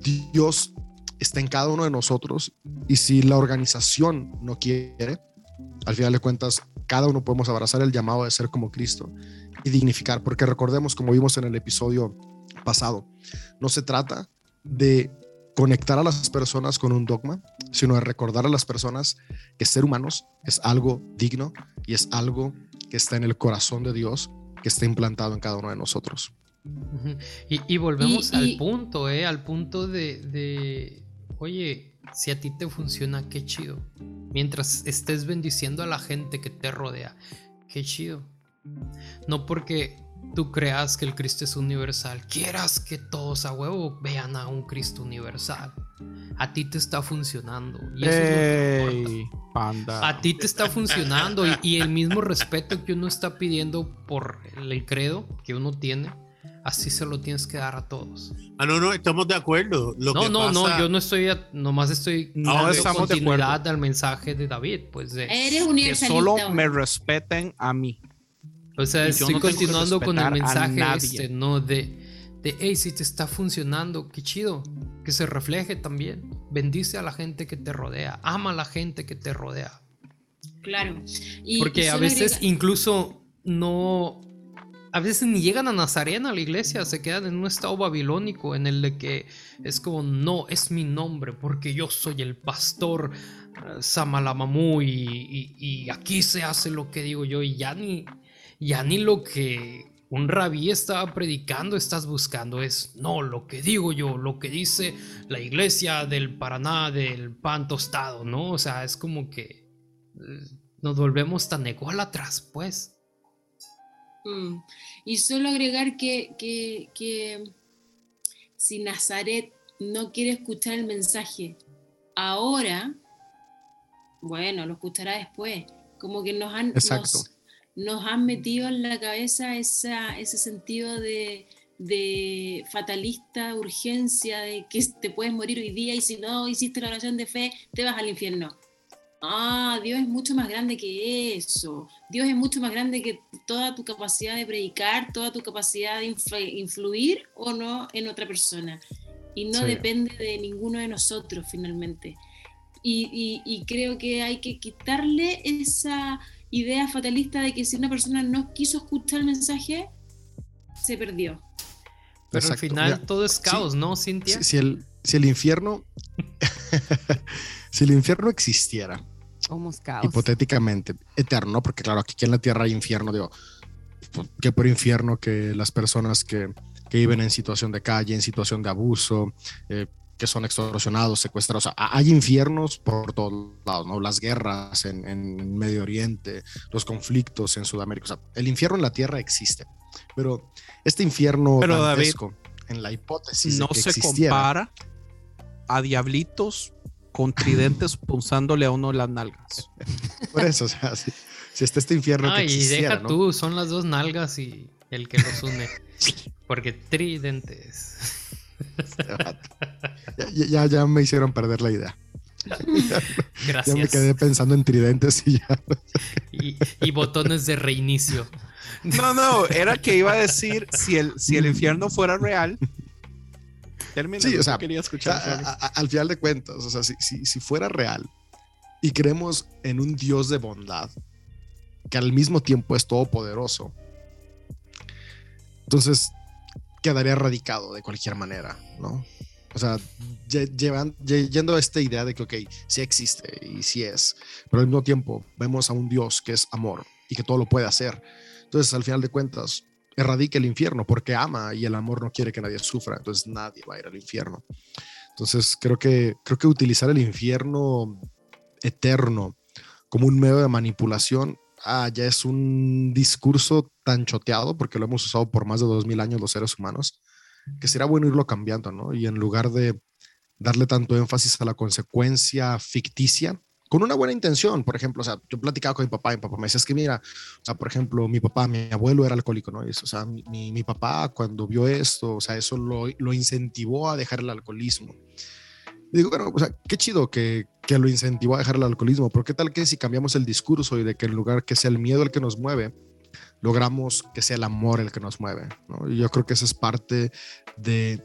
[SPEAKER 7] Dios está en cada uno de nosotros y si la organización no quiere, al final de cuentas, cada uno podemos abrazar el llamado de ser como Cristo y dignificar, porque recordemos, como vimos en el episodio pasado, no se trata de conectar a las personas con un dogma, sino de recordar a las personas que ser humanos es algo digno y es algo que está en el corazón de Dios, que está implantado en cada uno de nosotros.
[SPEAKER 1] Y, y volvemos y, al y... punto, ¿eh? Al punto de, de, oye, si a ti te funciona, qué chido. Mientras estés bendiciendo a la gente que te rodea, qué chido. No porque tú creas que el Cristo es universal, quieras que todos a huevo vean a un Cristo universal. A ti te está funcionando. Y eso
[SPEAKER 2] Ey,
[SPEAKER 1] es lo que importa.
[SPEAKER 2] panda.
[SPEAKER 1] A ti te está funcionando y, y, el mismo respeto que uno está pidiendo por el credo que uno tiene, así se lo tienes que dar a todos.
[SPEAKER 3] Ah, no, no, estamos de acuerdo. Lo
[SPEAKER 1] no,
[SPEAKER 3] que
[SPEAKER 1] no,
[SPEAKER 3] pasa...
[SPEAKER 1] no, yo no estoy, nomás estoy
[SPEAKER 2] No
[SPEAKER 1] dando
[SPEAKER 2] estamos de
[SPEAKER 1] continuidad al mensaje de David, pues de,
[SPEAKER 6] Eres
[SPEAKER 2] Que solo me respeten a mí.
[SPEAKER 1] o sea,
[SPEAKER 2] y
[SPEAKER 1] estoy
[SPEAKER 2] no
[SPEAKER 1] continuando con el mensaje este, ¿no? De, de, hey, si te está funcionando, qué chido, que se refleje también. Bendice a la gente que te rodea, ama a la gente que te rodea.
[SPEAKER 6] Claro. Y-
[SPEAKER 1] Porque a veces
[SPEAKER 6] agrega-
[SPEAKER 1] incluso no. A veces ni llegan a Nazarena a la iglesia, se quedan en un estado babilónico en el de que es como, no, es mi nombre, porque yo soy el pastor eh, Samalamamú y, y- y aquí se hace lo que digo yo y ya ni, ya ni lo que un rabí estaba predicando estás buscando, es, no, lo que digo yo, lo que dice la iglesia del Paraná, del pan tostado, ¿no? O sea, es como que eh, nos volvemos tan ególatras, pues.
[SPEAKER 6] Mm. Y solo agregar que, que, que si Nazaret no quiere escuchar el mensaje ahora, bueno, lo escuchará después. Como que nos han, nos han metido en la cabeza esa, ese sentido de, de fatalista urgencia, de que te puedes morir hoy día y si no hiciste la oración de fe, te vas al infierno. Ah, Dios es mucho más grande que eso. Dios es mucho más grande que toda tu capacidad de predicar, toda tu capacidad de influ- influir o no en otra persona. Y no
[SPEAKER 7] Sí.
[SPEAKER 6] depende de ninguno de nosotros finalmente. Y, y- y creo que hay que quitarle esa idea fatalista de que si una persona no quiso escuchar el mensaje, se perdió.
[SPEAKER 1] Pero al final todo es caos, ¿no, Cintia?
[SPEAKER 7] si, si el, si el infierno, si el infierno existiera,
[SPEAKER 4] Somos caos.
[SPEAKER 7] hipotéticamente, eterno, porque claro, aquí en la tierra hay infierno, digo, pues, qué por infierno que las personas que, que viven en situación de calle, en situación de abuso, eh, que son extorsionados, secuestrados, o sea, hay infiernos por todos lados, ¿no? Las guerras en, en Medio Oriente, los conflictos en Sudamérica, o sea, el infierno en la tierra existe, pero este infierno
[SPEAKER 2] Pero, David,
[SPEAKER 7] en la hipótesis de
[SPEAKER 2] No
[SPEAKER 7] que
[SPEAKER 2] se
[SPEAKER 7] existiera,
[SPEAKER 2] compara a diablitos con tridentes punzándole a uno las nalgas.
[SPEAKER 7] por eso, o sea, si, si está este infierno que
[SPEAKER 1] Ay,
[SPEAKER 7] existiera,
[SPEAKER 1] deja
[SPEAKER 7] ¿no?
[SPEAKER 1] tú, son las dos nalgas y el que los une. Porque tridentes.
[SPEAKER 7] Este. Ya, ya, ya me hicieron perder la idea. Ya me
[SPEAKER 1] Gracias.
[SPEAKER 7] quedé pensando en tridentes y ya.
[SPEAKER 1] Y, y botones de reinicio.
[SPEAKER 2] No, no, era que iba a decir si el, si el infierno fuera real. Termina,
[SPEAKER 7] Sí, o sea,
[SPEAKER 2] quería
[SPEAKER 7] O sea,
[SPEAKER 2] escuchar.
[SPEAKER 7] a- a- al final de cuentas, o sea, si, si- si fuera real y creemos en un Dios de bondad que al mismo tiempo es todopoderoso, entonces quedaría radicado de cualquier manera, ¿no? O sea, lle- llevan, lle- yendo a esta idea de que, ok, sí existe y sí es, pero al mismo tiempo vemos a un Dios que es amor y que todo lo puede hacer. Entonces, al final de cuentas, erradica el infierno porque ama y el amor no quiere que nadie sufra, entonces nadie va a ir al infierno. Entonces, creo que, creo que utilizar el infierno eterno como un medio de manipulación ah, ya es un discurso tan choteado, porque lo hemos usado por más de dos mil años los seres humanos, que será bueno irlo cambiando, ¿no? Y en lugar de darle tanto énfasis a la consecuencia ficticia, con una buena intención, por ejemplo, o sea, yo platicaba con mi papá y mi papá me decía, es que mira, o sea, por ejemplo, mi papá, mi abuelo era alcohólico, ¿no? Y eso, o sea, mi, mi, mi papá cuando vio esto, o sea, eso lo, lo incentivó a dejar el alcoholismo. Y digo, bueno, o sea, qué chido que, que lo incentivó a dejar el alcoholismo, pero qué tal que si cambiamos el discurso y de que en lugar que sea el miedo el que nos mueve, logramos que sea el amor el que nos mueve, ¿no? Y yo creo que esa es parte de,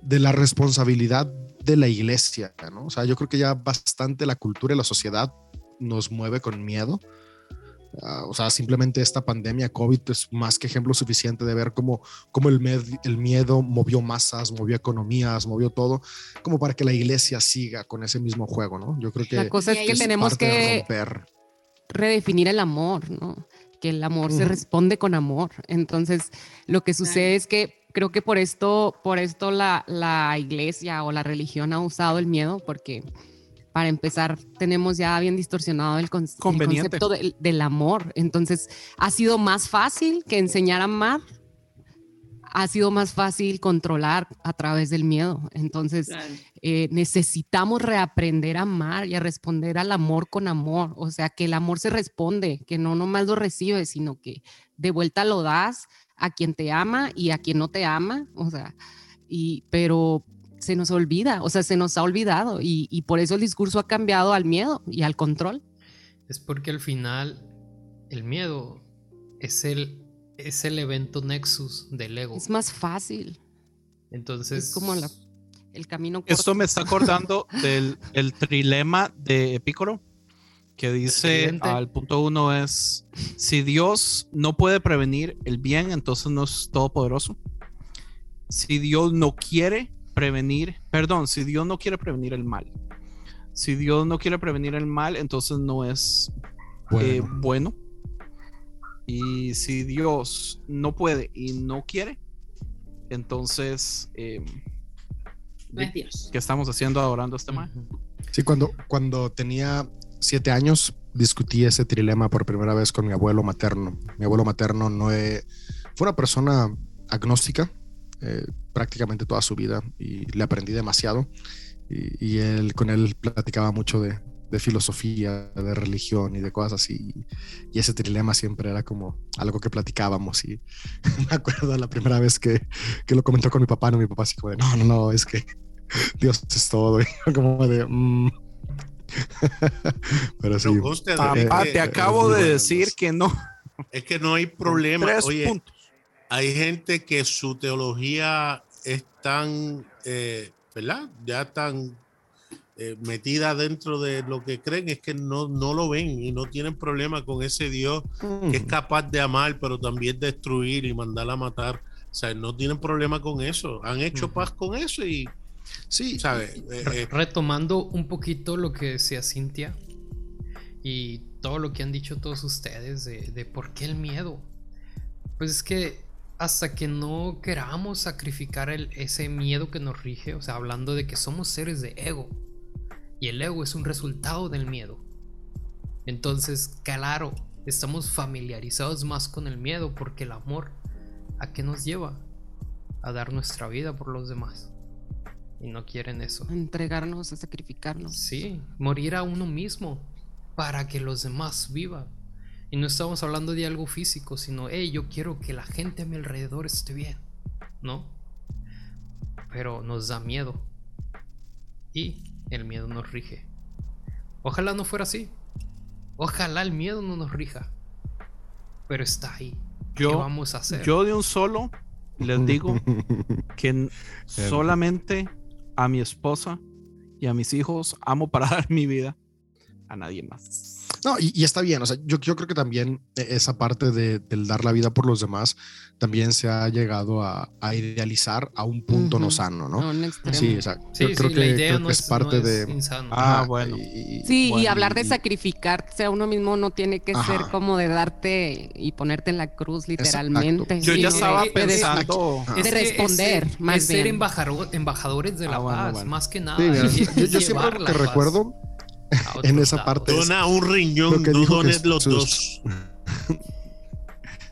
[SPEAKER 7] de la responsabilidad de la iglesia, ¿no? O sea, yo creo que ya bastante la cultura y la sociedad nos mueve con miedo. Ah, o sea, simplemente esta pandemia COVID es más que ejemplo suficiente de ver cómo, cómo el, med- el miedo movió masas, movió economías, movió todo, como para que la iglesia siga con ese mismo juego, ¿no? Yo creo que
[SPEAKER 4] La cosa es que
[SPEAKER 6] ahí-
[SPEAKER 4] tenemos que
[SPEAKER 7] romper.
[SPEAKER 4] redefinir el amor, ¿no? Que el amor se responde con amor. Entonces, lo que sucede es que creo que por esto, por esto la, la iglesia o la religión ha usado el miedo, porque para empezar tenemos ya bien distorsionado el, con- el
[SPEAKER 2] Conveniente.
[SPEAKER 4] concepto del, del amor. Entonces, ha sido más fácil que enseñar a amar, ha sido más fácil controlar a través del miedo. Entonces,
[SPEAKER 6] Claro.
[SPEAKER 4] eh, necesitamos reaprender a amar y a responder al amor con amor. O sea, que el amor se responde, que no nomás lo recibes, sino que de vuelta lo das a quien te ama y a quien no te ama. O sea, y, pero se nos olvida, o sea, se nos ha olvidado y, y por eso el discurso ha cambiado al miedo y al control.
[SPEAKER 1] Es porque al final el miedo es el, es el evento nexus del ego.
[SPEAKER 4] Es más fácil,
[SPEAKER 1] Entonces,
[SPEAKER 4] es como la- el camino corto.
[SPEAKER 2] Esto me está acordando del el trilema de Epicuro, que dice al punto uno es, si Dios no puede prevenir el bien, entonces no es todopoderoso. Si Dios no quiere prevenir, perdón, si Dios no quiere prevenir el mal. Si Dios no quiere prevenir el mal, entonces no es eh,
[SPEAKER 7] Bueno.
[SPEAKER 2] Y si Dios no puede y no quiere, entonces, eh,
[SPEAKER 6] No es Dios.
[SPEAKER 2] ¿qué estamos haciendo adorando a este man?
[SPEAKER 7] Sí, cuando, cuando tenía siete años discutí ese trilema por primera vez con mi abuelo materno. Mi abuelo materno no fue una persona agnóstica eh, prácticamente toda su vida y le aprendí demasiado. Y, y él, con él platicaba mucho de, de filosofía, de religión y de cosas así. Y ese trilema siempre era como algo que platicábamos. Y me acuerdo la primera vez que, que lo comentó con mi papá, no, mi papá así como de, no, no, no, es que Dios es todo. Y yo como de, "Mm". pero sí.
[SPEAKER 2] Ah,
[SPEAKER 3] David,
[SPEAKER 2] ah,
[SPEAKER 3] que-
[SPEAKER 2] te
[SPEAKER 7] eh,
[SPEAKER 2] acabo de decir que no.
[SPEAKER 3] Es que no hay problema.
[SPEAKER 2] Tres
[SPEAKER 3] Oye,
[SPEAKER 2] puntos.
[SPEAKER 3] hay gente que su teología es tan, eh, ¿verdad? Ya tan eh, metida dentro de lo que creen, es que no, no lo ven y no tienen problema con ese Dios que es capaz de amar, pero también destruir y mandar a matar. O sea, no tienen problema con eso. Han hecho
[SPEAKER 1] Ujú.
[SPEAKER 3] paz con eso y,
[SPEAKER 7] Sí,
[SPEAKER 3] ¿sabes? Eh, eh,
[SPEAKER 1] Retomando un poquito lo que decía Cintia y todo lo que han dicho todos ustedes de, de por qué el miedo. Pues es que hasta que no queramos sacrificar el- ese miedo que nos rige, o sea, hablando de que somos seres de ego, y el ego es un resultado del miedo. Entonces, claro, estamos familiarizados más con el miedo porque el amor, ¿a qué nos lleva? A dar nuestra vida por los demás. Y no quieren eso.
[SPEAKER 4] A entregarnos, a sacrificarnos.
[SPEAKER 1] Sí, morir a uno mismo para que los demás vivan. Y no estamos hablando de algo físico, sino, hey, yo quiero que la gente a mi alrededor esté bien, ¿no? Pero nos da miedo. Y el miedo nos rige. Ojalá no fuera así. Ojalá el miedo no nos rija. Pero está ahí. ¿Qué
[SPEAKER 2] Yo,
[SPEAKER 1] vamos a hacer?
[SPEAKER 2] yo de un solo les digo que solamente a mi esposa y a mis hijos amo para dar mi vida a nadie más.
[SPEAKER 7] No, y, y está bien, o sea, yo, yo creo que también e- esa parte de, del dar la vida por los demás también se ha llegado a, a idealizar a un punto no
[SPEAKER 4] Ujú.
[SPEAKER 7] sano, ¿no?
[SPEAKER 4] Un extremo.
[SPEAKER 7] Sí, o sea,
[SPEAKER 1] sí,
[SPEAKER 7] yo creo
[SPEAKER 1] sí,
[SPEAKER 7] que,
[SPEAKER 1] la idea
[SPEAKER 7] creo
[SPEAKER 1] no
[SPEAKER 7] que
[SPEAKER 1] es,
[SPEAKER 7] es parte
[SPEAKER 1] no
[SPEAKER 7] de...
[SPEAKER 1] es insano.
[SPEAKER 2] Ah,
[SPEAKER 7] Ajá,
[SPEAKER 2] bueno.
[SPEAKER 7] y-
[SPEAKER 4] Sí, y hablar de
[SPEAKER 7] y-
[SPEAKER 4] sacrificarse a uno mismo no tiene que ser como de darte y ponerte en la cruz literalmente.
[SPEAKER 2] Yo ya estaba
[SPEAKER 4] de- de-
[SPEAKER 2] pensando.
[SPEAKER 4] De responder,
[SPEAKER 1] es ser-
[SPEAKER 4] más
[SPEAKER 1] es ser
[SPEAKER 4] bien.
[SPEAKER 1] embajador- embajadores de la
[SPEAKER 2] Ah, bueno,
[SPEAKER 1] paz,
[SPEAKER 2] bueno.
[SPEAKER 1] más que nada.
[SPEAKER 7] Yo, yo siempre
[SPEAKER 1] llevar
[SPEAKER 7] lo
[SPEAKER 1] la
[SPEAKER 7] que
[SPEAKER 1] paz.
[SPEAKER 7] recuerdo en esa parte es-
[SPEAKER 3] Dona un riñón,
[SPEAKER 7] lo que
[SPEAKER 3] no dones los dos.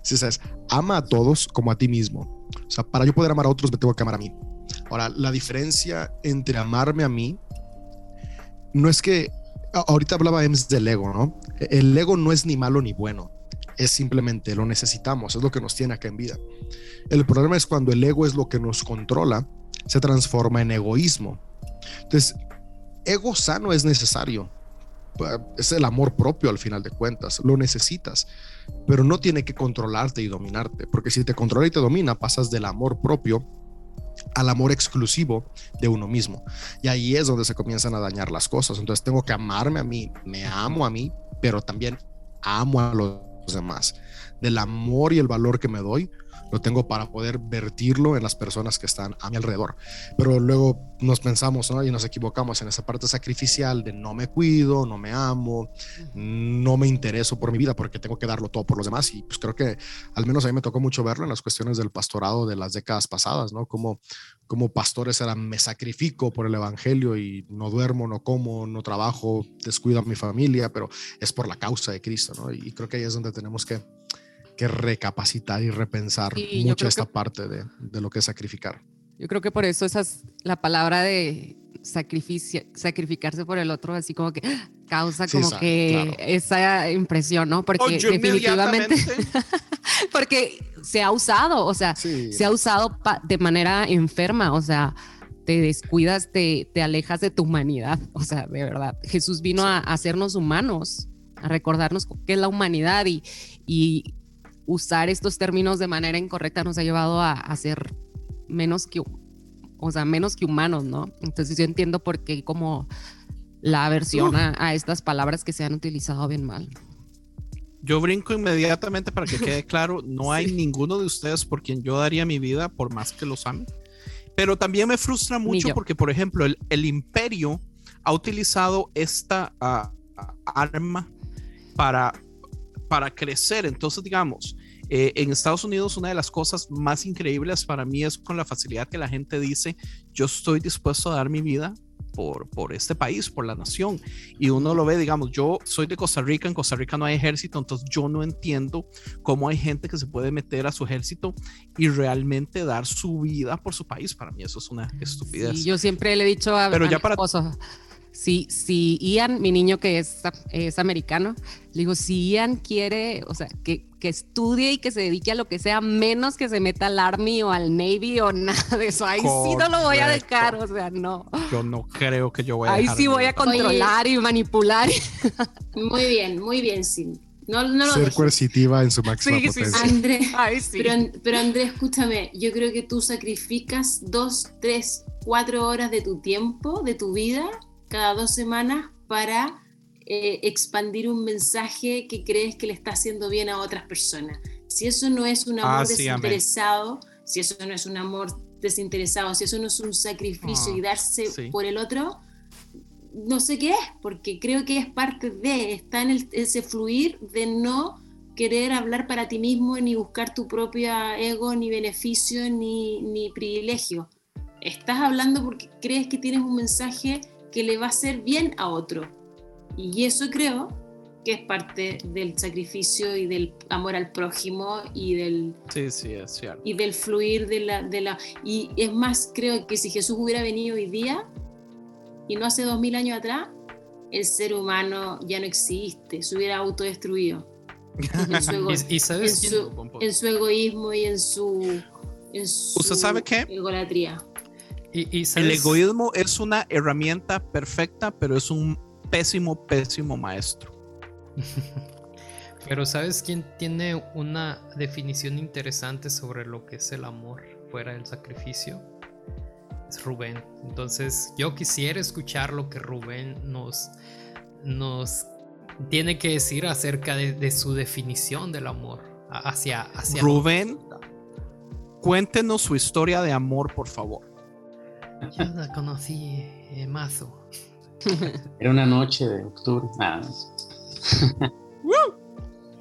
[SPEAKER 7] Sí, sabes, ama a todos como a ti mismo. O sea, para yo poder amar a otros me tengo que amar a mí. Ahora, la diferencia entre amarme a mí no es que a- ahorita hablaba Ems del ego, ¿no? El ego no es ni malo ni bueno. Es simplemente lo necesitamos, es lo que nos tiene acá en vida. El problema es cuando el ego es lo que nos controla, se transforma en egoísmo. Entonces, ego sano es necesario. Es el amor propio al final de cuentas, lo necesitas pero no tiene que controlarte y dominarte, porque si te controla y te domina, pasas del amor propio al amor exclusivo de uno mismo. Y ahí es donde se comienzan a dañar las cosas. Entonces tengo que amarme a mí, me amo a mí, pero también amo a los demás. Del amor y el valor que me doy, lo tengo para poder vertirlo en las personas que están a mi alrededor. Pero luego nos pensamos ¿no? y nos equivocamos en esa parte sacrificial de no me cuido, no me amo, no me intereso por mi vida porque tengo que darlo todo por los demás. Y pues creo que al menos a mí me tocó mucho verlo en las cuestiones del pastorado de las décadas pasadas, ¿no? Como, como pastores eran, me sacrifico por el evangelio y no duermo, no como, no trabajo, descuido a mi familia, pero es por la causa de Cristo, ¿no? Y creo que ahí es donde tenemos que, que recapacitar y repensar
[SPEAKER 4] Sí,
[SPEAKER 7] mucho esta
[SPEAKER 4] que-
[SPEAKER 7] parte de, de lo que es sacrificar.
[SPEAKER 4] Yo creo que por eso esas, la palabra de sacrificio, sacrificarse por el otro, así como que causa
[SPEAKER 7] Sí,
[SPEAKER 4] como
[SPEAKER 7] sa-
[SPEAKER 4] que
[SPEAKER 7] claro.
[SPEAKER 4] esa impresión, ¿no? Porque
[SPEAKER 2] Oye,
[SPEAKER 4] definitivamente, porque se ha usado, o sea,
[SPEAKER 7] Sí.
[SPEAKER 4] se ha usado pa- de manera enferma, o sea, te descuidas, te, te alejas de tu humanidad, o sea, de verdad. Jesús vino a, a hacernos humanos, a recordarnos qué es la humanidad y, y usar estos términos de manera incorrecta nos ha llevado a, a ser menos que, o sea, menos que humanos, ¿no? Entonces yo entiendo por qué como la aversión a, a estas palabras que se han utilizado bien mal.
[SPEAKER 2] Yo brinco inmediatamente para que quede claro, no hay ninguno de ustedes por quien yo daría mi vida, por más que los ame. Pero también me frustra mucho porque, por ejemplo, el, el imperio ha utilizado esta ah, arma para, para crecer. Entonces, digamos, eh, en Estados Unidos una de las cosas más increíbles para mí es con la facilidad que la gente dice, yo estoy dispuesto a dar mi vida por, por este país, por la nación. Y uno lo ve, digamos, yo soy de Costa Rica, en Costa Rica no hay ejército, entonces yo no entiendo cómo hay gente que se puede meter a su ejército y realmente dar su vida por su país. Para mí eso es una estupidez.
[SPEAKER 4] Sí, yo siempre le he dicho a,
[SPEAKER 2] Pero
[SPEAKER 4] a
[SPEAKER 2] ya
[SPEAKER 4] mi
[SPEAKER 2] para-
[SPEAKER 4] esposo, si, si Ian, mi niño que es, es americano, le digo, si Ian quiere, o sea, que, que estudie y que se dedique a lo que sea, menos que se meta al Army o al Navy o nada de eso. Ahí sí no lo voy a dejar, o sea, no.
[SPEAKER 2] Yo no creo que yo voy a
[SPEAKER 4] Ahí
[SPEAKER 2] dejar
[SPEAKER 4] sí voy a controlar y manipular.
[SPEAKER 6] Muy bien, muy bien, Sin. No, no lo
[SPEAKER 7] Ser coercitiva en su máxima
[SPEAKER 4] Sí, sí, sí.
[SPEAKER 7] potencia.
[SPEAKER 6] Andrés,
[SPEAKER 4] Ay, sí.
[SPEAKER 6] pero, pero Andrés, escúchame, yo creo que tú sacrificas dos, tres, cuatro horas de tu tiempo, de tu vida, cada dos semanas para eh, expandir un mensaje que crees que le está haciendo bien a otras personas. Si eso no es un amor
[SPEAKER 2] Ah, sí, amén.
[SPEAKER 6] desinteresado, si eso no es un amor desinteresado, si eso no es un sacrificio
[SPEAKER 2] Ah,
[SPEAKER 6] y darse
[SPEAKER 2] sí.
[SPEAKER 6] por el otro, no sé qué es, porque creo que es parte de, está en el- ese fluir de no querer hablar para ti mismo, ni buscar tu propia ego, ni beneficio, ni, ni privilegio. Estás hablando porque crees que tienes un mensaje que le va a hacer bien a otro. Y eso creo que es parte del sacrificio y del amor al prójimo y del,
[SPEAKER 2] Sí, sí, es cierto.
[SPEAKER 6] y del fluir de la, de la... Y es más, creo que si Jesús hubiera venido hoy día y no hace dos mil años atrás, el ser humano ya no existe, se hubiera autodestruido. En su, ego-
[SPEAKER 1] Y, y sabes
[SPEAKER 6] en su- en egoísmo y en su, en su
[SPEAKER 2] ¿Usted sabe qué?
[SPEAKER 6] egolatría.
[SPEAKER 1] Y- y
[SPEAKER 2] El egoísmo es una herramienta perfecta, pero es un pésimo, pésimo maestro.
[SPEAKER 1] Pero ¿sabes quién tiene una definición interesante sobre lo que es el amor fuera del sacrificio? Es Rubén. Entonces yo quisiera escuchar lo que Rubén nos, nos tiene que decir acerca de, de su definición del amor hacia, hacia
[SPEAKER 2] Rubén, cuéntenos su historia de amor, por favor.
[SPEAKER 1] Yo la conocí en mazo.
[SPEAKER 8] Era una noche de octubre. Nada.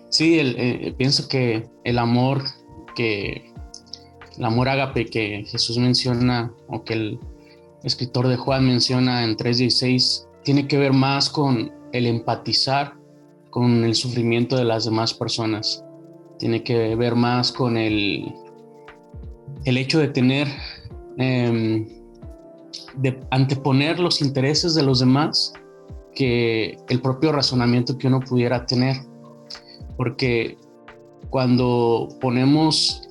[SPEAKER 8] sí, el- eh, pienso que el amor que el amor ágape que Jesús menciona o que el escritor de Juan menciona en 3.16 tiene que ver más con el empatizar con el sufrimiento de las demás personas. Tiene que ver más con el, el hecho de tener, em, de anteponer los intereses de los demás que el propio razonamiento que uno pudiera tener. Porque cuando ponemos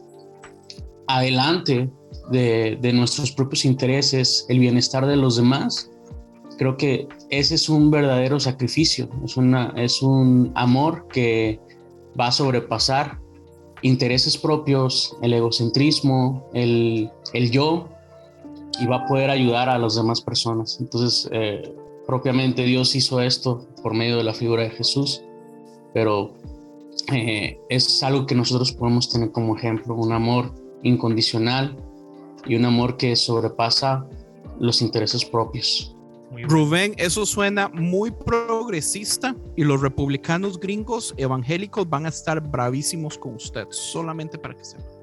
[SPEAKER 8] adelante de, de, nuestros propios intereses el bienestar de los demás, creo que ese es un verdadero sacrificio, es, una, es un amor que va a sobrepasar intereses propios, el egocentrismo, el, el yo, y va a poder ayudar a las demás personas. Entonces, eh, propiamente Dios hizo esto por medio de la figura de Jesús, pero eh, es algo que nosotros podemos tener como ejemplo, un amor incondicional y un amor que sobrepasa los intereses propios.
[SPEAKER 2] Rubén, eso suena muy progresista y los republicanos gringos evangélicos van a estar bravísimos con usted, solamente para que sepan.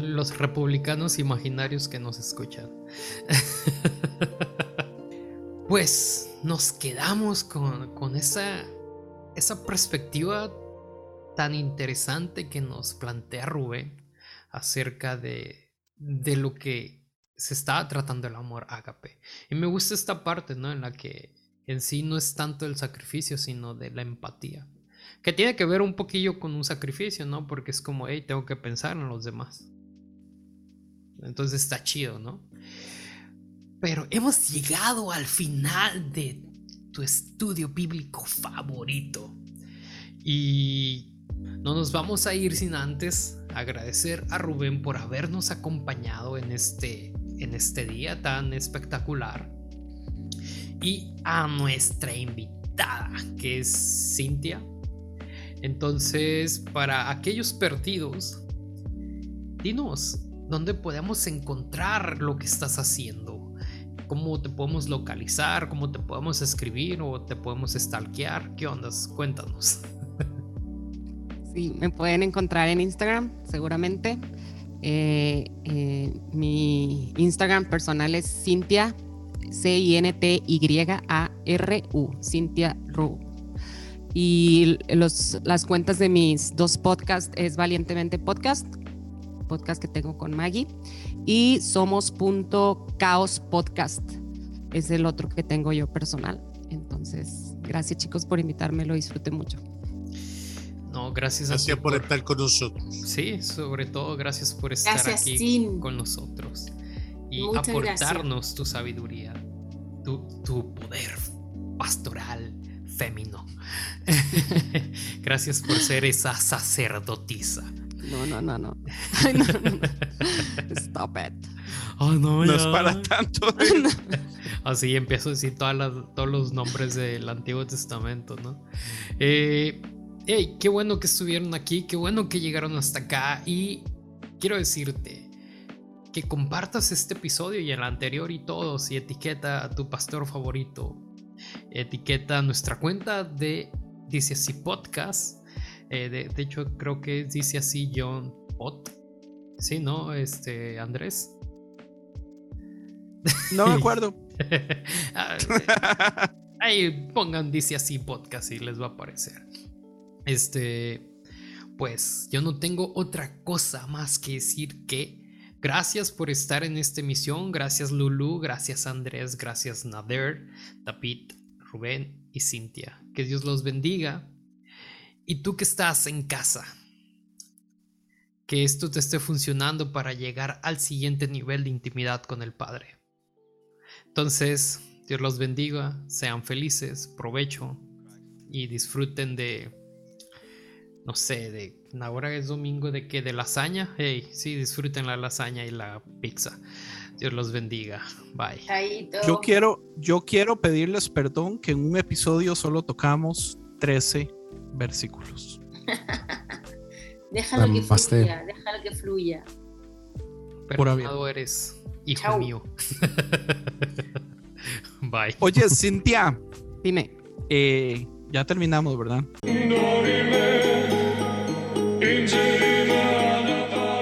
[SPEAKER 1] Los republicanos imaginarios que nos escuchan. pues nos quedamos con, con esa, esa perspectiva tan interesante que nos plantea Rubén acerca de, de lo que se está tratando el amor ágape. Y me gusta esta parte, ¿no? En la que en sí no es tanto el sacrificio, sino de la empatía. Que tiene que ver un poquillo con un sacrificio, ¿no? Porque es como, hey, tengo que pensar en los demás. Entonces está chido, ¿no? Pero hemos llegado al final de tu estudio bíblico favorito. Y no nos vamos a ir sin antes agradecer a Rubén por habernos acompañado en este en este día tan espectacular. Y a nuestra invitada, que es Cintia. Entonces, para aquellos perdidos, dinos, ¿dónde podemos encontrar lo que estás haciendo? ¿Cómo te podemos localizar? ¿Cómo te podemos escribir o te podemos stalkear? ¿Qué ondas? Cuéntanos.
[SPEAKER 4] Sí, me pueden encontrar en Instagram, seguramente. Eh, eh, mi Instagram personal es Cintia, C-I-N-T-Y-A-R-U, Cintia Ru. Y los, las cuentas de mis dos podcasts es Valientemente Podcast, podcast que tengo con Maggie, y Somos.caos Podcast, es el otro que tengo yo personal. Entonces, gracias chicos por invitarme, lo disfruté mucho.
[SPEAKER 1] No, gracias,
[SPEAKER 3] gracias por, estar con nosotros.
[SPEAKER 1] Sí, sobre todo gracias por estar aquí con nosotros y aportarnos tu sabiduría, tu, tu poder pastoral femino. gracias por ser esa sacerdotisa.
[SPEAKER 4] No, no, no, no. Ay, no, no. Stop it.
[SPEAKER 1] Oh, no,
[SPEAKER 2] no es para tanto.
[SPEAKER 1] Así empiezo a decir todas las, todos los nombres del Antiguo Testamento, ¿no? Eh, hey, qué bueno que estuvieron aquí, qué bueno que llegaron hasta acá y quiero decirte que compartas este episodio y el anterior y todos y etiqueta a tu pastor favorito. Etiqueta nuestra cuenta de Dice así podcast. Eh, de, de, hecho, creo que dice así John Pot. Sí, ¿no? Este, Andrés.
[SPEAKER 2] No me acuerdo.
[SPEAKER 1] Ahí pongan Dice así podcast y les va a aparecer. Este, pues yo no tengo otra cosa más que decir que gracias por estar en esta emisión, gracias Lulu, gracias Andrés, gracias Nader, David, Rubén Cintia. Que Dios los bendiga. Y tú que estás en casa, que esto te esté funcionando para llegar al siguiente nivel de intimidad con el Padre. Entonces, Dios los bendiga, sean felices, provecho y disfruten de no sé, de ahora es domingo de que de lasaña. Hey, sí, disfruten la lasaña y la pizza. Dios los bendiga. Bye.
[SPEAKER 2] Yo quiero, yo quiero pedirles perdón que en un episodio solo tocamos 13 versículos.
[SPEAKER 6] déjalo que fluya, déjalo que fluya.
[SPEAKER 1] Perdonado eres, hijo mío. Bye.
[SPEAKER 2] Oye, Cintia.
[SPEAKER 4] Dime.
[SPEAKER 2] Eh, ya terminamos, ¿verdad?